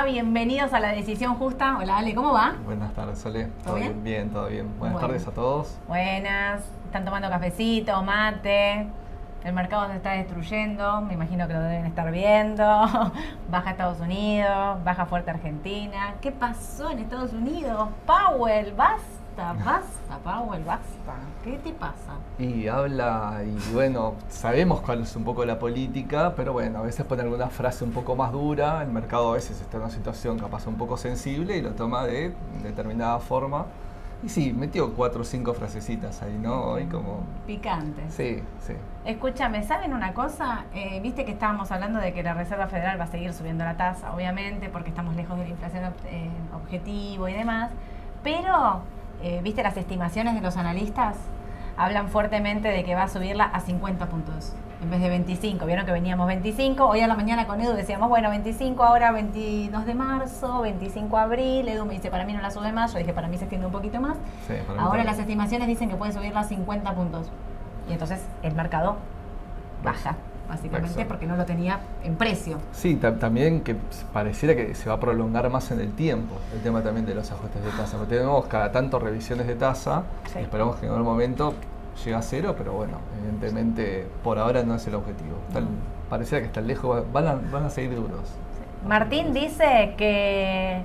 va? Bienvenidos a la Decisión Justa. Hola, Ale, ¿cómo va? Buenas tardes, Sole. ¿Todo bien? Bien, todo bien. Buenas Bueno. tardes a todos. Buenas. Están tomando cafecito, mate. El mercado se está destruyendo. Me imagino que lo deben estar viendo. Baja Estados Unidos, baja fuerte Argentina. ¿Qué pasó en Estados Unidos? Powell, basta, basta, Powell, basta. ¿Qué te pasa? Y habla, y bueno, sabemos cuál es un poco la política, pero bueno, a veces pone alguna frase un poco más dura. El mercado a veces está en una situación capaz un poco sensible y lo toma de determinada forma. Y sí, metió cuatro o cinco frasecitas ahí, ¿no? Hoy como... Picantes. Sí, sí. Escúchame, ¿saben una cosa? Eh, Viste que estábamos hablando de que la Reserva Federal va a seguir subiendo la tasa, obviamente, porque estamos lejos de la inflación eh, objetivo y demás. Pero, eh, ¿viste las estimaciones de los analistas? Hablan fuertemente de que va a subirla a 50 puntos en vez de 25. Vieron que veníamos 25. Hoy a la mañana con Edu decíamos, bueno, 25 ahora, 22 de marzo, 25 de abril. Edu me dice, para mí no la sube más. Yo dije, para mí se extiende un poquito más. sí Ahora las estimaciones dicen que puede subirla a 50 puntos. Y entonces el mercado baja, básicamente, Exacto. porque no lo tenía en precio. Sí, ta- también que pareciera que se va a prolongar más en el tiempo el tema también de los ajustes de tasa. Porque tenemos cada tanto revisiones de tasa Sí. esperamos que en algún momento llegue a cero, pero bueno, evidentemente por ahora no es el objetivo. Pareciera que están lejos, van a, van a seguir duros. Martín dice que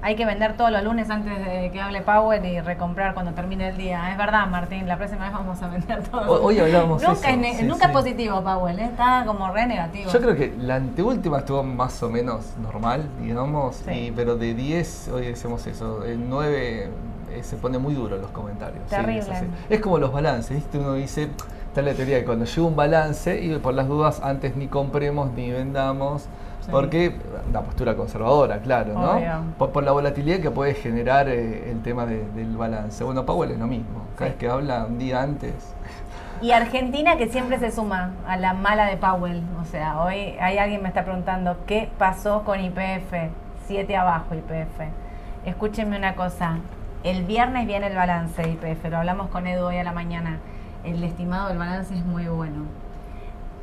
hay que vender todos los lunes antes de que hable Power y recomprar cuando termine el día. Es verdad, Martín, la próxima vez vamos a vender todos. Ho- hoy hablábamos Nunca, eso, es, ne- sí, nunca es sí. positivo, Powell, ¿eh? está como re negativo. Yo creo que la anteúltima estuvo más o menos normal, digamos, Sí. y- pero de 10, hoy decimos eso, el 9 eh, se pone muy duro los comentarios. Terrible. es, como los balances, ¿viste? Uno dice, está la teoría de cuando llega un balance y por las dudas antes ni compremos ni vendamos. Sí. Porque una postura conservadora, claro, ¿no? Por, por la volatilidad que puede generar eh, el tema de- del balance. Bueno, Powell es lo mismo. Cada Sí. vez que habla un día antes, Y Argentina que siempre se suma a la mala de Powell. O sea, hoy hay alguien me está preguntando qué pasó con IPF. Siete abajo IPF. Escúchenme una cosa. El viernes viene el balance de IPF. Lo hablamos con Edu hoy a la mañana. El estimado del balance es muy bueno.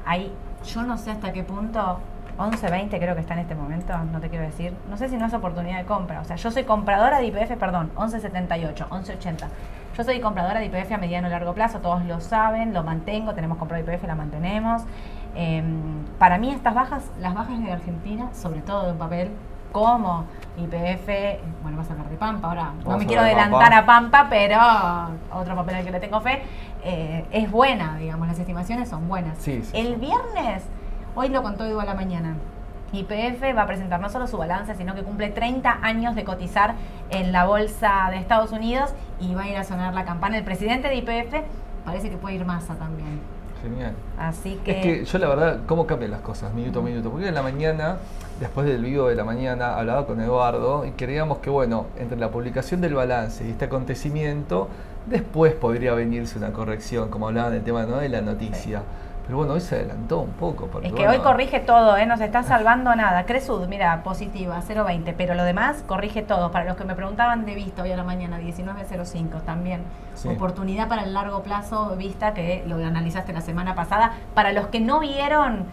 Hay, yo no sé hasta qué punto, 11.20 creo que está en este momento, no te quiero decir. No sé si no es oportunidad de compra. O sea, yo soy compradora de IPF, perdón, 11.78, 11.80. Yo soy compradora de IPF a mediano y largo plazo, todos lo saben, lo mantengo, tenemos comprado IPF, la mantenemos. Em, para mí estas bajas, las bajas de Argentina, sobre todo de un papel como IPF, bueno, vas a hablar de Pampa ahora, no me a quiero adelantar Pampa. a Pampa, pero otro papel al que le tengo fe, eh, es buena, digamos, las estimaciones son buenas. Sí, sí, El sí. viernes, hoy lo contó Edu a la mañana, YPF va a presentar no solo su balance, sino que cumple 30 años de cotizar en la bolsa de Estados Unidos y va a ir a sonar la campana. El presidente de YPF parece que puede ir Massa también. genial. Así que... Es que yo la verdad, ¿cómo cambian las cosas minuto a minuto? Porque en la mañana, después del vivo de la mañana, hablaba con Eduardo y creíamos que, bueno, entre la publicación del balance y este acontecimiento, después podría venirse una corrección, como hablaban del tema ¿no? de la noticia. Pero bueno, hoy se adelantó un poco. Porque, Es que bueno, hoy corrige todo, ¿eh? no se está salvando nada. Cresud, mira, positiva, 0.20, pero lo demás corrige todo. Para los que me preguntaban de vista hoy a la mañana, 19.05 también. Sí. Oportunidad para el largo plazo, vista que lo analizaste la semana pasada. Para los que no vieron,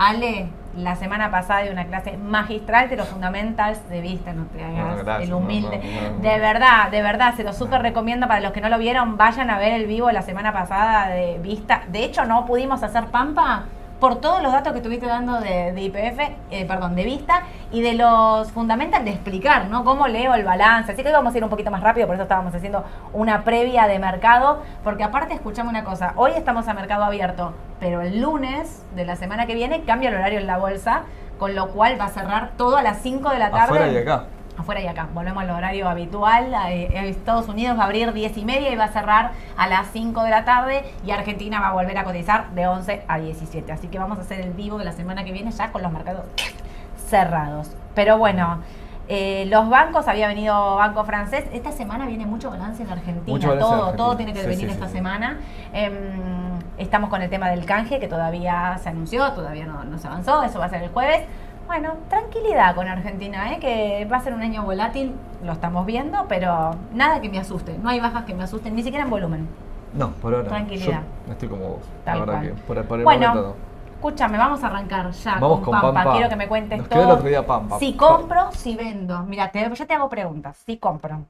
Ale, la semana pasada de una clase magistral de los fundamentals de vista, no te hagas gracias, el humilde. no, no, no. De verdad, de verdad, se lo súper recomiendo para los que no lo vieron, vayan a ver el vivo la semana pasada de vista. De hecho, no pudimos hacer Pampa por todos los datos que estuviste dando de, IPF, eh, perdón, de vista y de los fundamentals de explicar, ¿no? Cómo leo el balance. Así que hoy vamos a ir un poquito más rápido, por eso estábamos haciendo una previa de mercado, porque aparte, escuchame una cosa, hoy estamos a mercado abierto, pero el lunes de la semana que viene cambia el horario en la bolsa, con lo cual va a cerrar todo a las 5 de la tarde. Afuera y acá. Afuera y acá. Volvemos al horario habitual. Eh, eh, Estados Unidos va a abrir 10 y media y va a cerrar a las 5 de la tarde. Y Argentina va a volver a cotizar de 11 a 17. Así que vamos a hacer el vivo de la semana que viene ya con los mercados cerrados. Pero bueno, eh, los bancos, había venido Banco Francés. Esta semana viene mucho balance en Argentina. En todo, Argentina. todo tiene que Sí, venir sí, esta sí, semana. Em, estamos con el tema del canje que todavía se anunció, todavía no, no se avanzó. Eso va a ser el jueves. Bueno, tranquilidad con Argentina, ¿eh? que va a ser un año volátil, lo estamos viendo, pero nada que me asuste. No hay bajas que me asusten, ni siquiera en volumen. No, por ahora. Tranquilidad. Yo estoy como vos. Tal la verdad cual. que por, por el Bueno, momento no. escúchame, vamos a arrancar ya Vamos con, Pampa. Pampa. Quiero que me cuentes Nos quedó el todo. otro día Pampa. Si compro, si vendo. Mira, te, yo te hago preguntas. Si compro.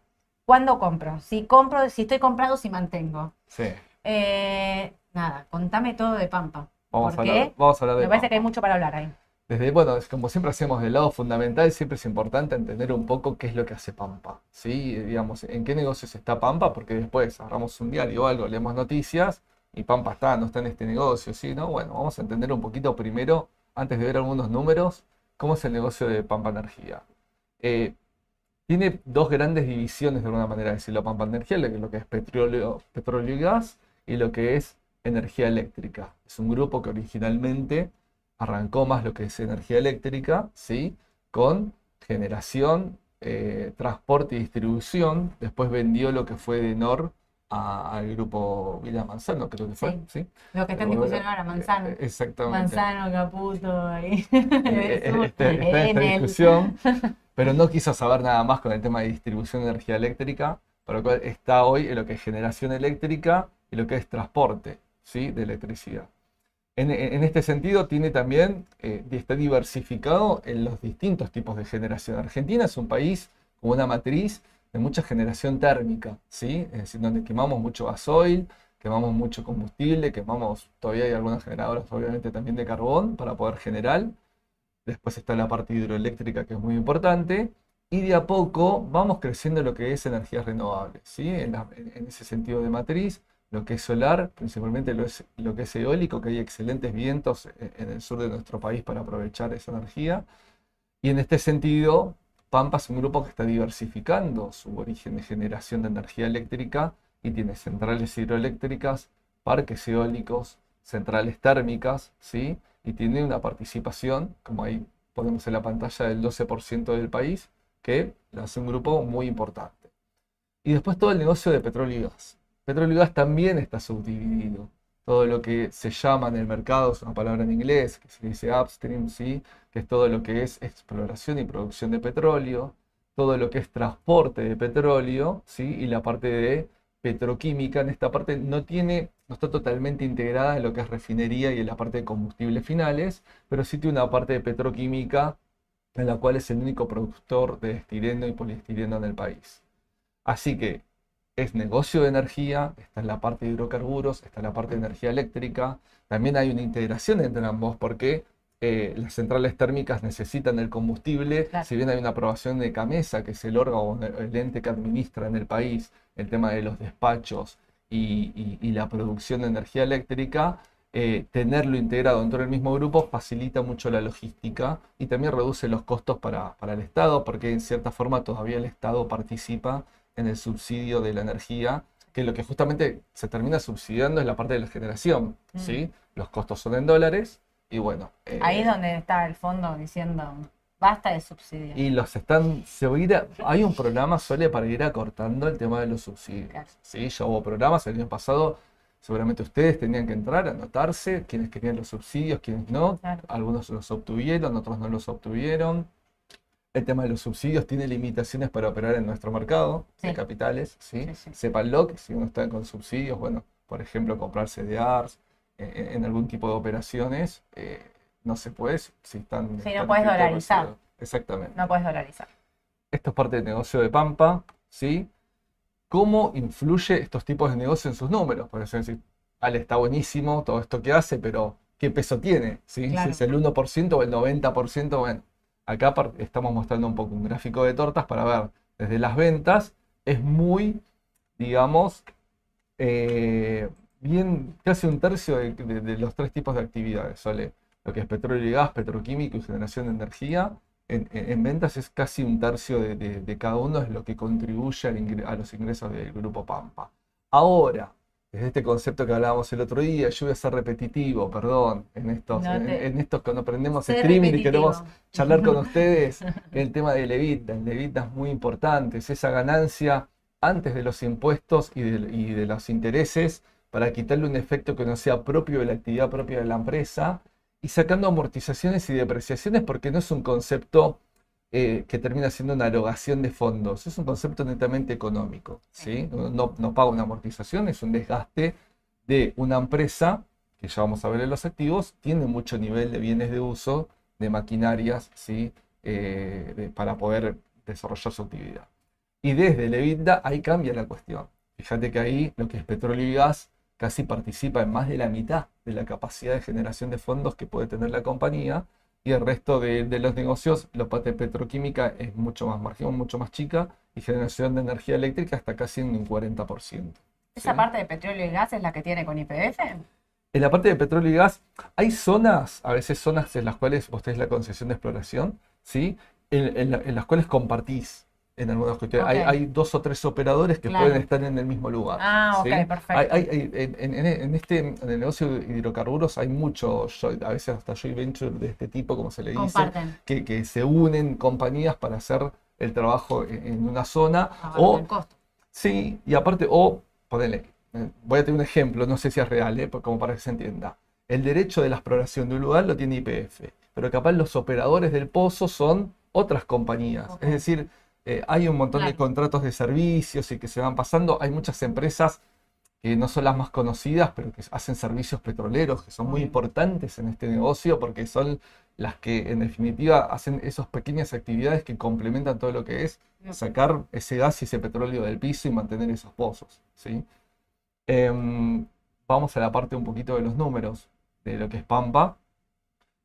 ¿Cuándo compro? Si compro, si estoy comprado, si mantengo. Sí. Eh, nada, contame todo de Pampa. Vamos a, ¿Por hablar, vamos a hablar de Me parece Pampa. que hay mucho para hablar ahí. Desde, bueno, como siempre hacemos del lado fundamental, siempre es importante entender un poco qué es lo que hace Pampa, ¿sí? Digamos, en qué negocios está Pampa, porque después agarramos un diario o algo, leemos noticias y Pampa está, no está en este negocio, ¿sí? ¿No? Bueno, vamos a entender un poquito primero, antes de ver algunos números, cómo es el negocio de Pampa Energía. Eh, tiene dos grandes divisiones de alguna manera de decirlo, Pampa Energía, lo que es petróleo, petróleo y gas y lo que es energía eléctrica. Es un grupo que originalmente arrancó más lo que es energía eléctrica, ¿sí? Con generación, eh, transporte y distribución. Después vendió lo que fue de NOR a- al grupo Villa Manzano, creo que fue, Sí. ¿sí? Lo que está en discusión ahora, Manzano. eh, Exactamente. Manzano, Caputo, ahí. Eh, Jesús, este- está en esta Enel. discusión, pero no quiso saber nada más con el tema de distribución de energía eléctrica, por lo cual está hoy en lo que es generación eléctrica y lo que es transporte ¿sí? de electricidad. En, en este sentido, tiene también, eh, está diversificado en los distintos tipos de generación. Argentina es un país con una matriz de mucha generación térmica, ¿sí? Es decir, donde quemamos mucho gasoil, quemamos mucho combustible, quemamos, todavía hay algunas generadoras obviamente también de carbón para poder generar. Después está la parte hidroeléctrica que es muy importante. Y de a poco vamos creciendo lo que es energías renovables, ¿sí? En, la- en- ese sentido de matriz, lo que es solar, principalmente lo, es- lo que es eólico, que hay excelentes vientos en, en el sur de nuestro país para aprovechar esa energía. Y en este sentido, Pampa es un grupo que está diversificando su origen de generación de energía eléctrica y tiene centrales hidroeléctricas, parques eólicos, centrales térmicas, ¿sí? Y tiene una participación, como ahí ponemos en la pantalla, del 12% del país, que lo hace un grupo muy importante. Y después todo el negocio de petróleo y gas. Petróleo y gas también está subdividido. Todo lo que se llama en el mercado, es una palabra en inglés, que se dice upstream, ¿sí? que es todo lo que es exploración y producción de petróleo, todo lo que es transporte de petróleo, ¿sí? y la parte de petroquímica. En esta parte no tiene, no está totalmente integrada en lo que es refinería y en la parte de combustibles finales, pero sí tiene una parte de petroquímica en la cual es el único productor de estireno y poliestireno en el país. Así que es negocio de energía, está en la parte de hidrocarburos, está en la parte de energía eléctrica. También hay una integración entre ambos porque eh, las centrales térmicas necesitan el combustible. Claro. Si bien hay una aprobación de CAMESA, que es el órgano, el ente que administra en el país el tema de los despachos y, y- y la producción de energía eléctrica, eh, tenerlo integrado dentro del mismo grupo facilita mucho la logística y también reduce los costos para, para el Estado, porque en cierta forma todavía el Estado participa en el subsidio de la energía, que lo que justamente se termina subsidiando es la parte de la generación, Mm. ¿sí? Los costos son en dólares y bueno. eh, Ahí es donde está el fondo diciendo, basta de subsidios. y los están, se va a ir a- hay un programa sole para ir acortando el tema de los subsidios. Claro. ¿sí? Ya hubo programas el año pasado, seguramente ustedes tenían que entrar, anotarse, quienes querían los subsidios, quienes no. Claro. Algunos los obtuvieron, otros no los obtuvieron. El tema de los subsidios tiene limitaciones para operar en nuestro mercado de capitales, ¿sí? Sí, sí. Que si uno está con subsidios, bueno, por ejemplo, comprar CDRs eh, en, en algún tipo de operaciones, eh, no se puede si están... Sí, no puedes dolarizar. Exactamente. No puedes dolarizar. Esto es parte del negocio de Pampa, ¿sí? ¿Cómo influye estos tipos de negocio en sus números? Por eso decir, Ale, está buenísimo todo esto que hace, pero ¿qué peso tiene? ¿Sí? Si es el 1% o el 90%, bueno, acá estamos mostrando un poco un gráfico de tortas para ver desde las ventas, es muy, digamos, eh, bien, casi un tercio de, los tres tipos de actividades, ¿sale? Lo que es petróleo y gas, petroquímico y generación de energía. En, en- en ventas es casi un tercio de, cada uno, es lo que contribuye a los ingresos del grupo Pampa. Ahora, desde este concepto que hablábamos el otro día, yo voy a ser repetitivo, perdón, en estos, No en, te- en estos cuando aprendemos Sé streaming y queremos charlar con ustedes el tema del EBITDA. El EBITDA es muy importante, es esa ganancia antes de los impuestos y de, y de los intereses para quitarle un efecto que no sea propio de la actividad propia de la empresa y sacando amortizaciones y depreciaciones porque no es un concepto eh, que termina siendo una erogación de fondos, es un concepto netamente económico. ¿sí? No, no, paga una amortización, es un desgaste de una empresa que ya vamos a ver en los activos, tiene mucho nivel de bienes de uso, de maquinarias, ¿sí? Eh, para poder desarrollar su actividad. Y desde el EBITDA ahí cambia la cuestión. Fíjate que ahí lo que es petróleo y gas casi participa en más de la mitad de la capacidad de generación de fondos que puede tener la compañía y el resto de, los negocios, la parte petroquímica es mucho más margen, mucho más chica y generación de energía eléctrica está casi en un 40%. ¿Esa parte de petróleo y gas es la que tiene con IPF? En la parte de petróleo y gas, hay zonas, a veces zonas en las cuales vos tenés la concesión de exploración, ¿sí? en las cuales compartís en algunas cuestiones. Hay, dos o tres operadores que pueden estar en el mismo lugar. Ah, ok, perfecto. en, este, en el negocio de hidrocarburos hay mucho, a veces hasta joint venture de este tipo, como se le dice, que, que, se unen compañías para hacer el trabajo en, una zona. o, costo. Sí, y aparte, o, ponele, eh, voy a tener un ejemplo, no sé si es real, eh, como para que se entienda. El derecho de la exploración de un lugar lo tiene IPF, pero capaz los operadores del pozo son otras compañías. Es decir, eh, hay un montón de contratos de servicios y que se van pasando. Hay muchas empresas que no son las más conocidas, pero que hacen servicios petroleros, que son muy importantes en este negocio porque son las que en definitiva hacen esas pequeñas actividades que complementan todo lo que es sacar ese gas y ese petróleo del piso y mantener esos pozos. ¿sí? Em, vamos a la parte un poquito de los números de lo que es Pampa.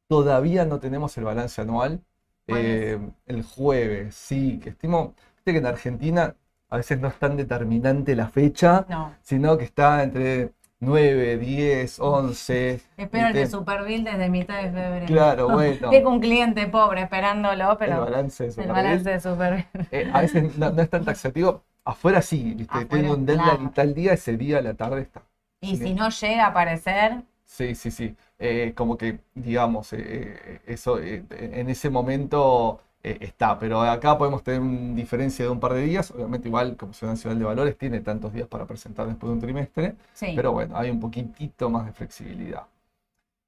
Todavía no tenemos el balance anual, eh, el jueves, sí, que estimo, que en Argentina a veces no es tan determinante la fecha, sino que está entre 9, 10, 11. Espero el de Superville desde mitad de febrero. Claro, bueno. Tengo un cliente pobre esperándolo, pero. El balance de Superville. El balance de Superville. Eh, a veces no, es tan taxativo. Afuera sí, ¿viste? tengo un deadline tal día, ese día a la tarde está. Y si no llega a aparecer. Sí, sí, sí. Eh, como que, digamos, eh, eh, eso en ese momento está, pero acá podemos tener una diferencia de un par de días, obviamente igual Comisión Nacional de Valores tiene tantos días para presentar después de un trimestre, pero bueno, hay un poquitito más de flexibilidad.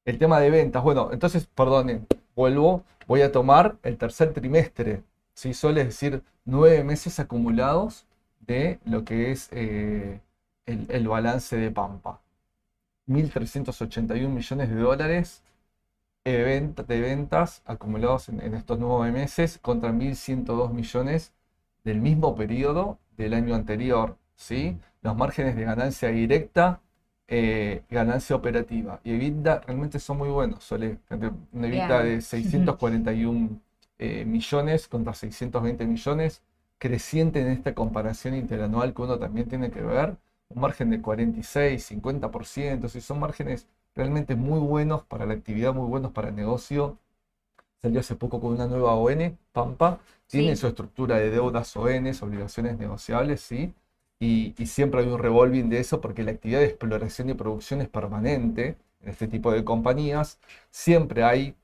El tema de ventas, bueno, entonces, perdonen, vuelvo, voy a tomar el tercer trimestre, ¿sí? suele decir, nueve meses acumulados de lo que es el, el balance de Pampa. 1.381 millones de dólares de, ventas acumulados en, estos nueve meses contra 1.102 millones del mismo periodo del año anterior. ¿sí? Los márgenes de ganancia directa, eh, ganancia operativa y EBITDA realmente son muy buenos. Suele un EBITDA de 641 eh, millones contra 620 millones, creciente en esta comparación interanual que uno también tiene que ver un margen de 46, 50%, si son márgenes realmente muy buenos para la actividad, muy buenos para el negocio. Salió hace poco con una nueva ON, Pampa, tiene su estructura de deudas ONs, obligaciones negociables, sí, y, siempre hay un revolving de eso porque la actividad de exploración y producción es permanente en este tipo de compañías. Siempre hay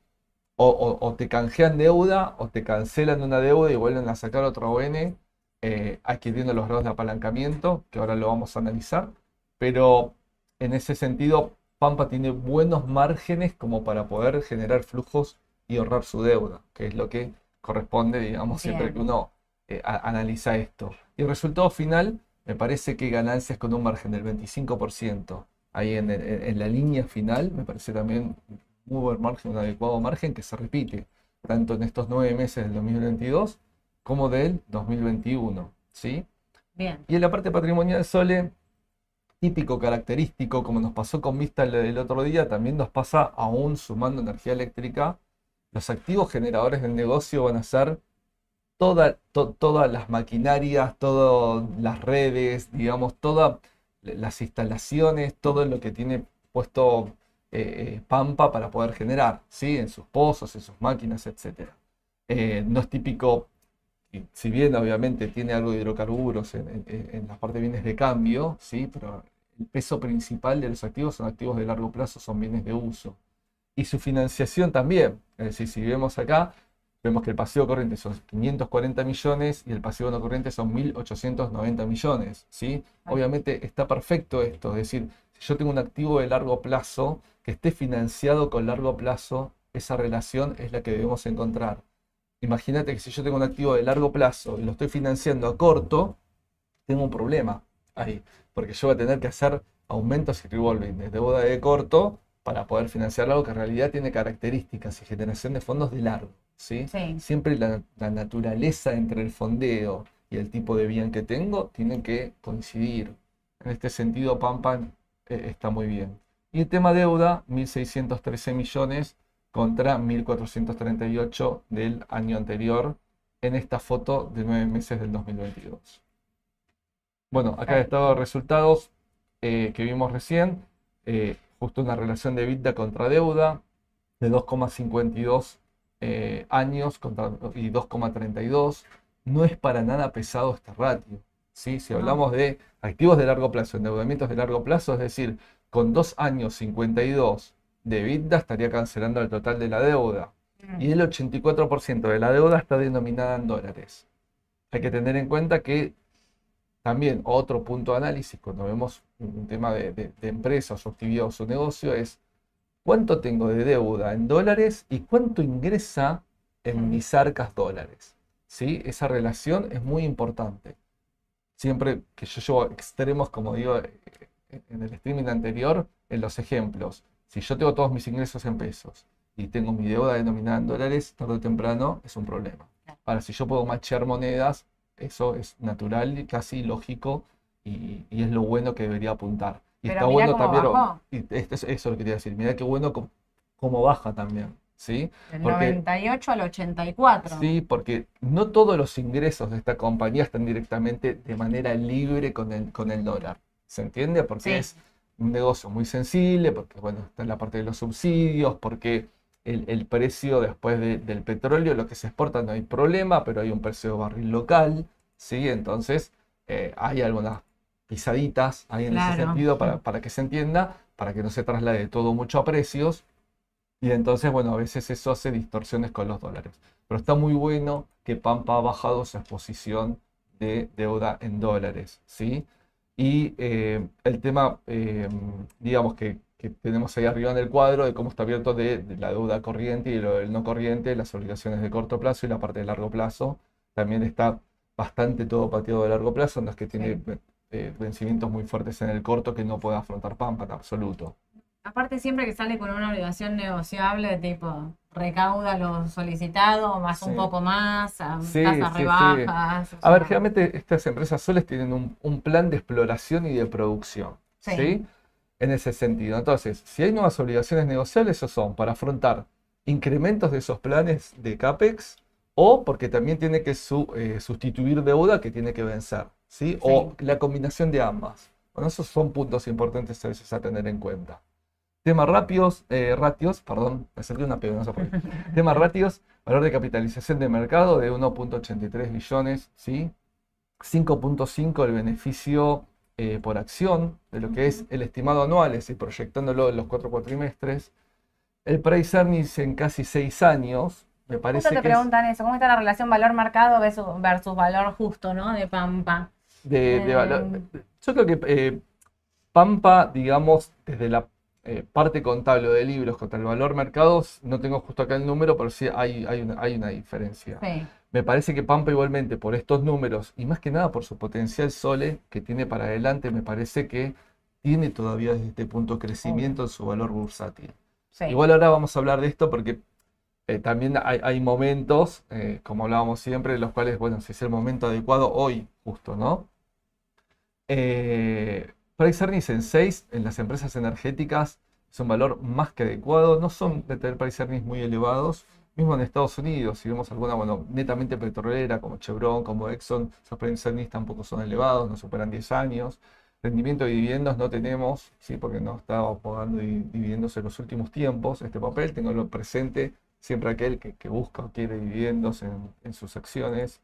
o, te canjean deuda o te cancelan una deuda y vuelven a sacar otra ON eh, adquiriendo los grados de apalancamiento, que ahora lo vamos a analizar, pero en ese sentido, Pampa tiene buenos márgenes como para poder generar flujos y ahorrar su deuda, que es lo que corresponde, digamos, siempre que uno eh, analiza esto. Y el resultado final, me parece que ganancias con un margen del 25%, ahí en, en la línea final, me parece también muy buen margen, un adecuado margen que se repite tanto en estos nueve meses del 2022 como del 2021. ¿sí? Bien. Y en la parte patrimonial Sole, típico, característico, como nos pasó con Vista el, otro día, también nos pasa aún sumando energía eléctrica. Los activos generadores del negocio van a ser todas las maquinarias, todas las redes, digamos, todas las instalaciones, todo lo que tiene puesto eh, eh, Pampa para poder generar, ¿sí? En sus pozos, en sus máquinas, etc. Eh, no es típico si bien obviamente tiene algo de hidrocarburos en, la parte de bienes de cambio, ¿sí? pero el peso principal de los activos son activos de largo plazo, son bienes de uso. Y su financiación también. Es decir, si vemos acá, vemos que el pasivo corriente son 540 millones y el pasivo no corriente son 1.890 millones. ¿sí? Obviamente está perfecto esto. Es decir, si yo tengo un activo de largo plazo que esté financiado con largo plazo, esa relación es la que debemos encontrar. Imagínate que si yo tengo un activo de largo plazo y lo estoy financiando a corto, tengo un problema ahí, porque yo voy a tener que hacer aumentos y revolving de deuda de corto para poder financiar algo que en realidad tiene características y generación de fondos de largo. ¿sí? Sí. Siempre la, la naturaleza entre el fondeo y el tipo de bien que tengo tienen que coincidir. En este sentido, Pampan eh, está muy bien. Y el tema deuda, 1.613 millones contra 1.438 del año anterior en esta foto de nueve meses del 2022. Bueno, acá están los resultados eh, que vimos recién. Eh, justo una relación de EBITDA contra deuda de 2,52 eh, años contra, y 2,32. No es para nada pesado este ratio. ¿sí? Si hablamos de activos de largo plazo, endeudamientos de largo plazo, es decir, con 2 años 52 de EBITDA estaría cancelando el total de la deuda. Mm. Y el 84% de la deuda está denominada en dólares. Hay que tener en cuenta que también otro punto de análisis cuando vemos un tema de, de- de empresa, su actividad o su negocio es cuánto tengo de deuda en dólares y cuánto ingresa en Mm. mis arcas dólares. ¿Sí? Esa relación es muy importante. Siempre que yo llevo extremos, como digo eh, en el streaming anterior, en los ejemplos. Si yo tengo todos mis ingresos en pesos y tengo mi deuda denominada en dólares, tarde o temprano es un problema. Ahora, si yo puedo machear monedas, eso es natural y casi lógico y, y es lo bueno que debería apuntar. Y Pero está mirá bueno también, bajó. y esto es- eso es lo que quería decir, mira qué bueno cómo, cómo baja también, ¿sí? Del porque- 98 al 84. Sí, porque no todos los ingresos de esta compañía están directamente de manera libre con el, con el dólar. ¿Se entiende? Porque Sí. es un negocio muy sensible, porque bueno, está en la parte de los subsidios, porque el, el precio después de- del petróleo, lo que se exporta no hay problema, pero hay un precio de barril local, ¿sí? Entonces eh, hay algunas pisaditas ahí en ese sentido para, para que se entienda, para que no se traslade todo mucho a precios. Y entonces, bueno, a veces eso hace distorsiones con los dólares. Pero está muy bueno que Pampa ha bajado su exposición de deuda en dólares, ¿sí? Y eh, el tema, eh, digamos, que, que tenemos ahí arriba en el cuadro de cómo está abierto de, de la deuda corriente y lo del no corriente, las obligaciones de corto plazo y la parte de largo plazo. También está bastante todo pateado de largo plazo, no es que tiene eh, vencimientos muy fuertes en el corto que no puede afrontar Pampa en absoluto. Aparte, siempre que sale con una obligación negociable tipo recauda lo solicitado, más un poco más, a Sí, tasas sí, rebajas. o A ver, generalmente estas empresas soles tienen un, un plan de exploración y de producción, Sí. ¿sí? En ese sentido. Entonces, si hay nuevas obligaciones negociables, esos son para afrontar incrementos de esos planes de CAPEX o porque también tiene que su- eh, sustituir deuda que tiene que vencer, ¿sí? O la combinación de ambas. Bueno, esos son puntos importantes a veces a tener en cuenta. Tema ratios, eh, ratios, perdón, me sentí una pega, no por qué. Tema ratios, valor de capitalización de mercado de 1.83 billones, ¿sí? 5.5 el beneficio eh, por acción de lo que es el estimado anual, es decir, proyectándolo en los cuatro cuatrimestres. El price earnings en casi 6 años, me parece Justo te que es preguntan eso, ¿cómo está la relación valor-mercado versus, versus valor justo, ¿no? De Pampa. de, de valor. Yo creo que eh, Pampa, digamos, desde la eh, parte contable de libros contra el valor mercados, no tengo justo acá el número, pero sí hay, hay una, hay una diferencia. Sí. Me parece que Pampa igualmente por estos números y más que nada por su potencial Sole que tiene para adelante, me parece que tiene todavía desde este punto crecimiento en su valor bursátil. sí. Igual ahora vamos a hablar de esto porque eh, también hay, hay momentos, eh, como hablábamos siempre, en los cuales, bueno, si es el momento adecuado, hoy justo, ¿no? Eh, price earnings en 6 en las empresas energéticas es un valor más que adecuado, no son de tener price earnings muy elevados, mismo en Estados Unidos, si vemos alguna, bueno, netamente petrolera como Chevron, como Exxon, esos price earnings tampoco son elevados, no superan 10 años. Rendimiento de dividendos no tenemos, ¿sí? porque no estaba pagando di- dividendos en los últimos tiempos. Este papel, tengo lo presente siempre aquel que, que busca o quiere dividendos en, en sus acciones.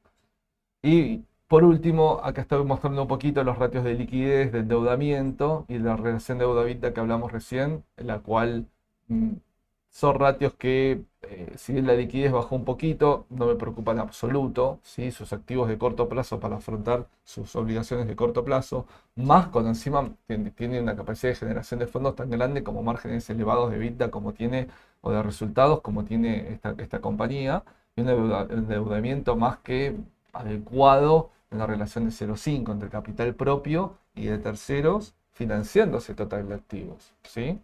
Y por último, acá estoy mostrando un poquito los ratios de liquidez, de endeudamiento y la relación deuda-EBITDA que hablamos recién, en la cual mm, son ratios que, eh, si bien la liquidez bajó un poquito, no me preocupa en absoluto, ¿sí? Sus activos de corto plazo para afrontar sus obligaciones de corto plazo, más cuando encima tiene, una capacidad de generación de fondos tan grande como márgenes elevados de EBITDA como tiene, o de resultados como tiene esta, esta compañía, y un endeuda- endeudamiento más que adecuado en la relación de 0,5 entre capital propio y de terceros, financiando ese total de activos, ¿sí?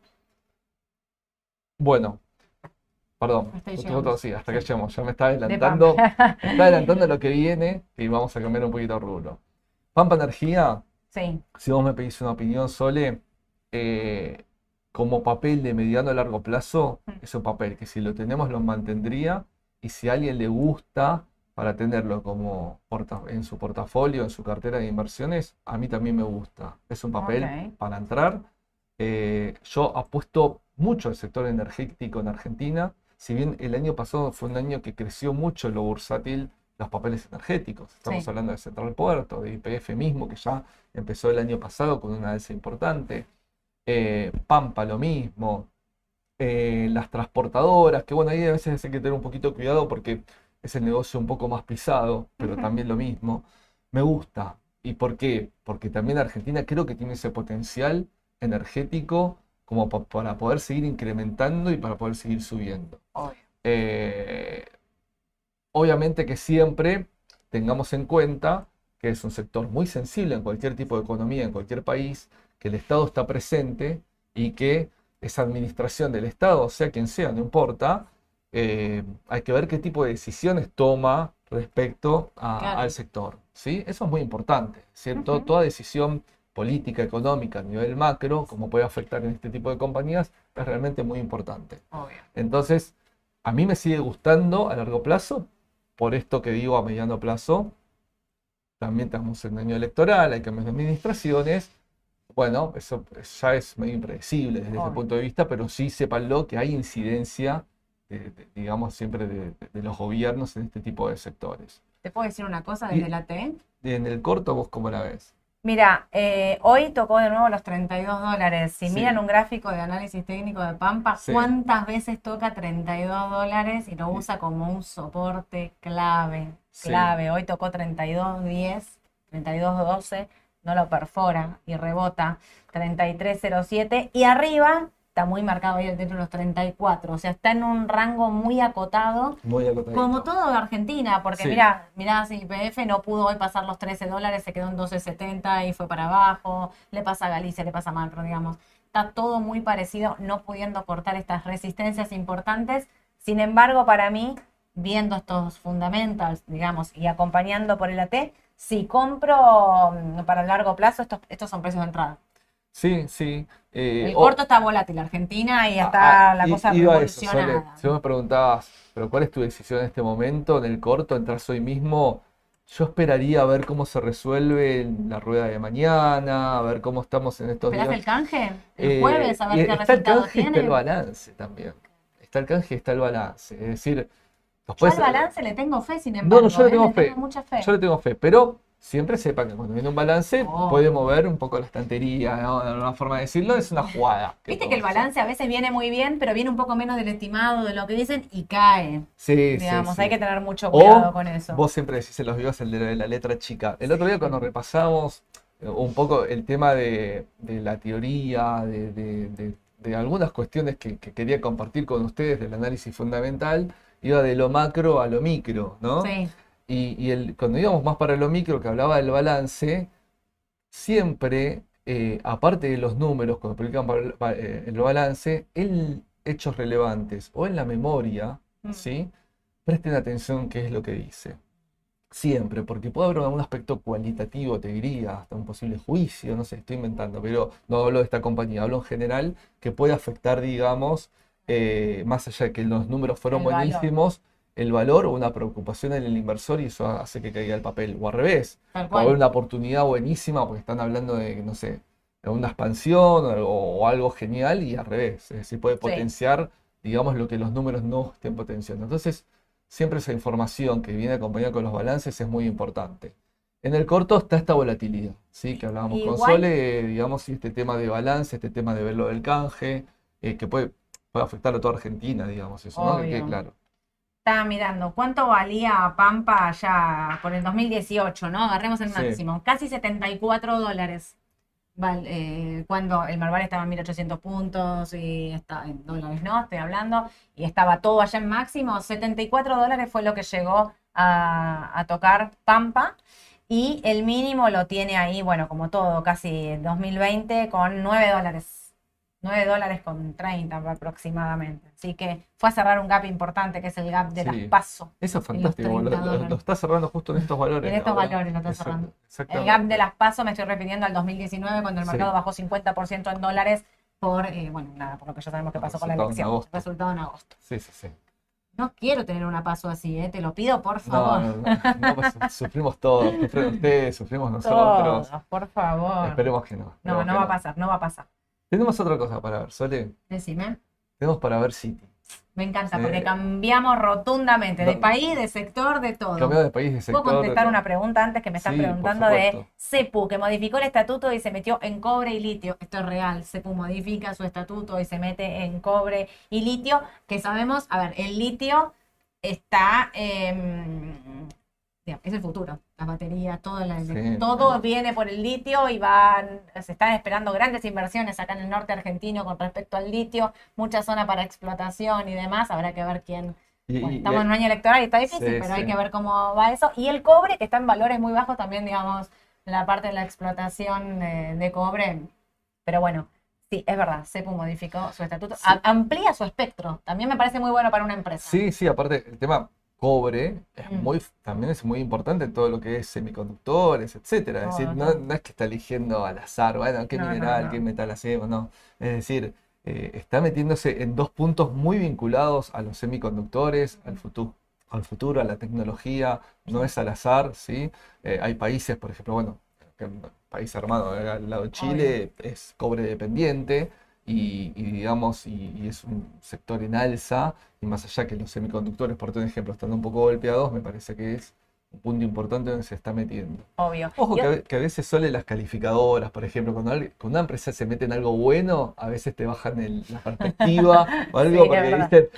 Bueno, perdón, otro, sí, hasta que llegamos. Ya me está adelantando, me está adelantando lo que viene y vamos a cambiar un poquito de rubro. Pampa Energía, Sí, si vos me pedís una opinión, Sole, eh, como papel de mediano a largo plazo, Mm. es un papel que si lo tenemos lo mantendría y si a alguien le gusta para tenerlo como porta- en su portafolio, en su cartera de inversiones, a mí también me gusta. Es un papel para entrar. Eh, yo apuesto mucho al sector energético en Argentina, si bien el año pasado fue un año que creció mucho lo bursátil los papeles energéticos. Estamos Sí. hablando de Central Puerto, de YPF mismo, que ya empezó el año pasado con una alza importante. Eh, Pampa lo mismo. Eh, las transportadoras, que bueno, ahí a veces hay que tener un poquito de cuidado porque es el negocio un poco más pisado, pero también lo mismo. Me gusta. ¿Y por qué? Porque también Argentina creo que tiene ese potencial energético como pa- para poder seguir incrementando y para poder seguir subiendo. obvio. Eh, obviamente que siempre tengamos en cuenta que es un sector muy sensible en cualquier tipo de economía, en cualquier país, que el Estado está presente y que esa administración del Estado, sea quien sea, no importa, eh, hay que ver qué tipo de decisiones toma respecto a- Claro. al sector. ¿sí? Eso es muy importante, ¿cierto? Ujú. Toda decisión política, económica a nivel macro, como puede afectar en este tipo de compañías, es realmente muy importante. Obvio. Entonces, a mí me sigue gustando a largo plazo, por esto que digo a mediano plazo. También estamos en año electoral, hay cambios de administraciones. Bueno, eso ya es medio impredecible desde ese Obvio. punto de vista, pero sí sépanlo que hay incidencia, de- de- digamos, siempre de, de los gobiernos en este tipo de sectores. ¿Te puedo decir una cosa Y- desde la T? En el corto, ¿vos cómo la ves? Mira, eh, hoy tocó de nuevo los 32 dólares. Si Sí. miran un gráfico de análisis técnico de Pampa, Sí. ¿cuántas veces toca 32 dólares y lo usa como un soporte clave? Sí. Clave. Hoy tocó 32.10, 32.12, no lo perfora y rebota 33.07 y arriba está muy marcado ahí dentro de los 34, o sea, está en un rango muy acotado. Muy. Como todo de Argentina, porque Sí. mira, mirá, si IPF no pudo hoy pasar los 13 dólares, se quedó en 12.70 y fue para abajo, le pasa a Galicia, le pasa a Macro, digamos. Está todo muy parecido, no pudiendo cortar estas resistencias importantes. Sin embargo, para mí, viendo estos fundamentals, digamos, y acompañando por el AT, si compro mm, para largo plazo, estos, estos son precios de entrada. Sí, sí. eh, El o- corto está volátil, Argentina, y está Ah, la cosa revolucionada. Si vos me preguntabas, ¿pero cuál es tu decisión en este momento? En el corto, entras hoy mismo. Yo esperaría a ver cómo se resuelve la rueda de mañana, a ver cómo estamos en estos ¿Esperás días. el canje? El Eh, jueves, a ver qué está el resultado canje y está el tiene. balance también. Está el canje y está el balance. Es decir, Yo al balance le tengo fe, sin no, embargo. no, yo le ¿eh? tengo mucha fe. Yo le tengo fe, pero siempre sepan que cuando viene un balance Oh. puede mover un poco la estantería, ¿no? De alguna forma de decirlo, es una jugada. Viste que el hacer. balance a veces viene muy bien, pero viene un poco menos del estimado de lo que dicen y cae. Sí, sí, Digamos, sí. hay que tener mucho cuidado O con eso. Vos siempre decís en los videos el de la letra chica. El otro día cuando repasamos eh, un poco el tema de, de la teoría, de, de- de- de algunas cuestiones que, que quería compartir con ustedes del análisis fundamental, iba de lo macro a lo micro, ¿no? Sí, Y, y el, cuando íbamos más para lo micro, que hablaba del balance, siempre, eh, aparte de los números, cuando ba- eh, el balance, en hechos relevantes o en la memoria, Mm. ¿sí? Presten atención qué es lo que dice. Siempre, porque puede haber algún aspecto cualitativo, te diría, hasta un posible juicio, no sé, estoy inventando, pero no hablo de esta compañía, hablo en general, que puede afectar, digamos, eh, más allá de que los números fueron buenísimos, el valor o una preocupación en el inversor y eso hace que caiga el papel. O al revés, puede haber una oportunidad buenísima porque están hablando de, no sé, de una expansión o, o algo genial y al revés. Es decir, puede potenciar, digamos, lo que los números no estén potenciando. Entonces, siempre esa información que viene acompañada con los balances es muy importante. En el corto está esta volatilidad, ¿sí? Que hablábamos con Sole, digamos, y este tema de balance, este tema de ver lo del canje, eh, que puede, puede afectar a toda Argentina, digamos, eso, ¿no? Que quede claro. Estaba mirando cuánto valía Pampa allá por el 2018, ¿no? Agarremos el Sí. máximo. Casi 74 dólares. Val- eh, cuando el Marval estaba en 1800 puntos y está en dólares, ¿no? Estoy hablando. Y estaba todo allá en máximo. 74 dólares fue lo que llegó a, a tocar Pampa. Y el mínimo lo tiene ahí, bueno, como todo, casi 2020, con 9 dólares. 9 dólares con 30 aproximadamente. Así que fue a cerrar un gap importante que es el gap de Sí. las PASO. Eso es fantástico, lo, 30 lo- está cerrando justo en estos valores. En estos ahora. valores lo está Exacto, cerrando. El gap de las PASO me estoy refiriendo al 2019 cuando el Sí. mercado bajó 50% en dólares por, eh, bueno, nada, por lo que ya sabemos que pasó con la en elección. Resultado en agosto. Sí, sí, sí. No quiero tener una PASO así, ¿eh? te lo pido por favor. no, no, no, pues, sufrimos todos, sufren ustedes, sufrimos nosotros. Todos, por favor. Esperemos que no. No, esperemos no va a pasar, no va a pasar. Tenemos otra cosa para ver, Sole. Decime. Tenemos para ver City. Me encanta, porque cambiamos rotundamente de país, de sector, de todo. Cambiado de país, de sector. ¿Puedo contestar una pregunta antes que me están Sí, preguntando de. CEPU, que modificó el estatuto y se metió en cobre y litio? Esto es real. CEPU modifica su estatuto y se mete en cobre y litio, que sabemos, a ver, el litio está, em, es el futuro, las baterías, todo, la- Sí, todo viene por el litio y van, se están esperando grandes inversiones acá en el norte argentino con respecto al litio, mucha zona para explotación y demás, habrá que ver quién, Y- bueno, y- estamos y- en un año electoral y está difícil, Sí, pero hay que ver cómo va eso. Y el cobre, que está en valores muy bajos también, digamos, la parte de la explotación de, de cobre. Pero bueno, sí, es verdad, CEPU modificó su estatuto, Sí. amplía su espectro. También me parece muy bueno para una empresa. Sí, sí, aparte el tema cobre es Mm. muy, también es muy importante todo lo que es semiconductores, etcétera. Es decir, no, es que está eligiendo al azar, bueno, qué No, mineral, no. qué metal hacemos, no. Es decir, eh, está metiéndose en dos puntos muy vinculados a los semiconductores, al futuro, al futuro, a la tecnología, no es al azar, ¿sí? Eh, hay países, por ejemplo, bueno, país hermano, al lado de Chile, es cobre dependiente y, y digamos, y, y es un sector en alza, y más allá que los semiconductores, por un ejemplo, están un poco golpeados, me parece que es un punto importante donde se está metiendo. Obvio. Ojo que a, ve- que a veces solo las calificadoras, por ejemplo, cuando, una empresa se mete en algo bueno, a veces te bajan el- la perspectiva o algo Sí, porque, viste,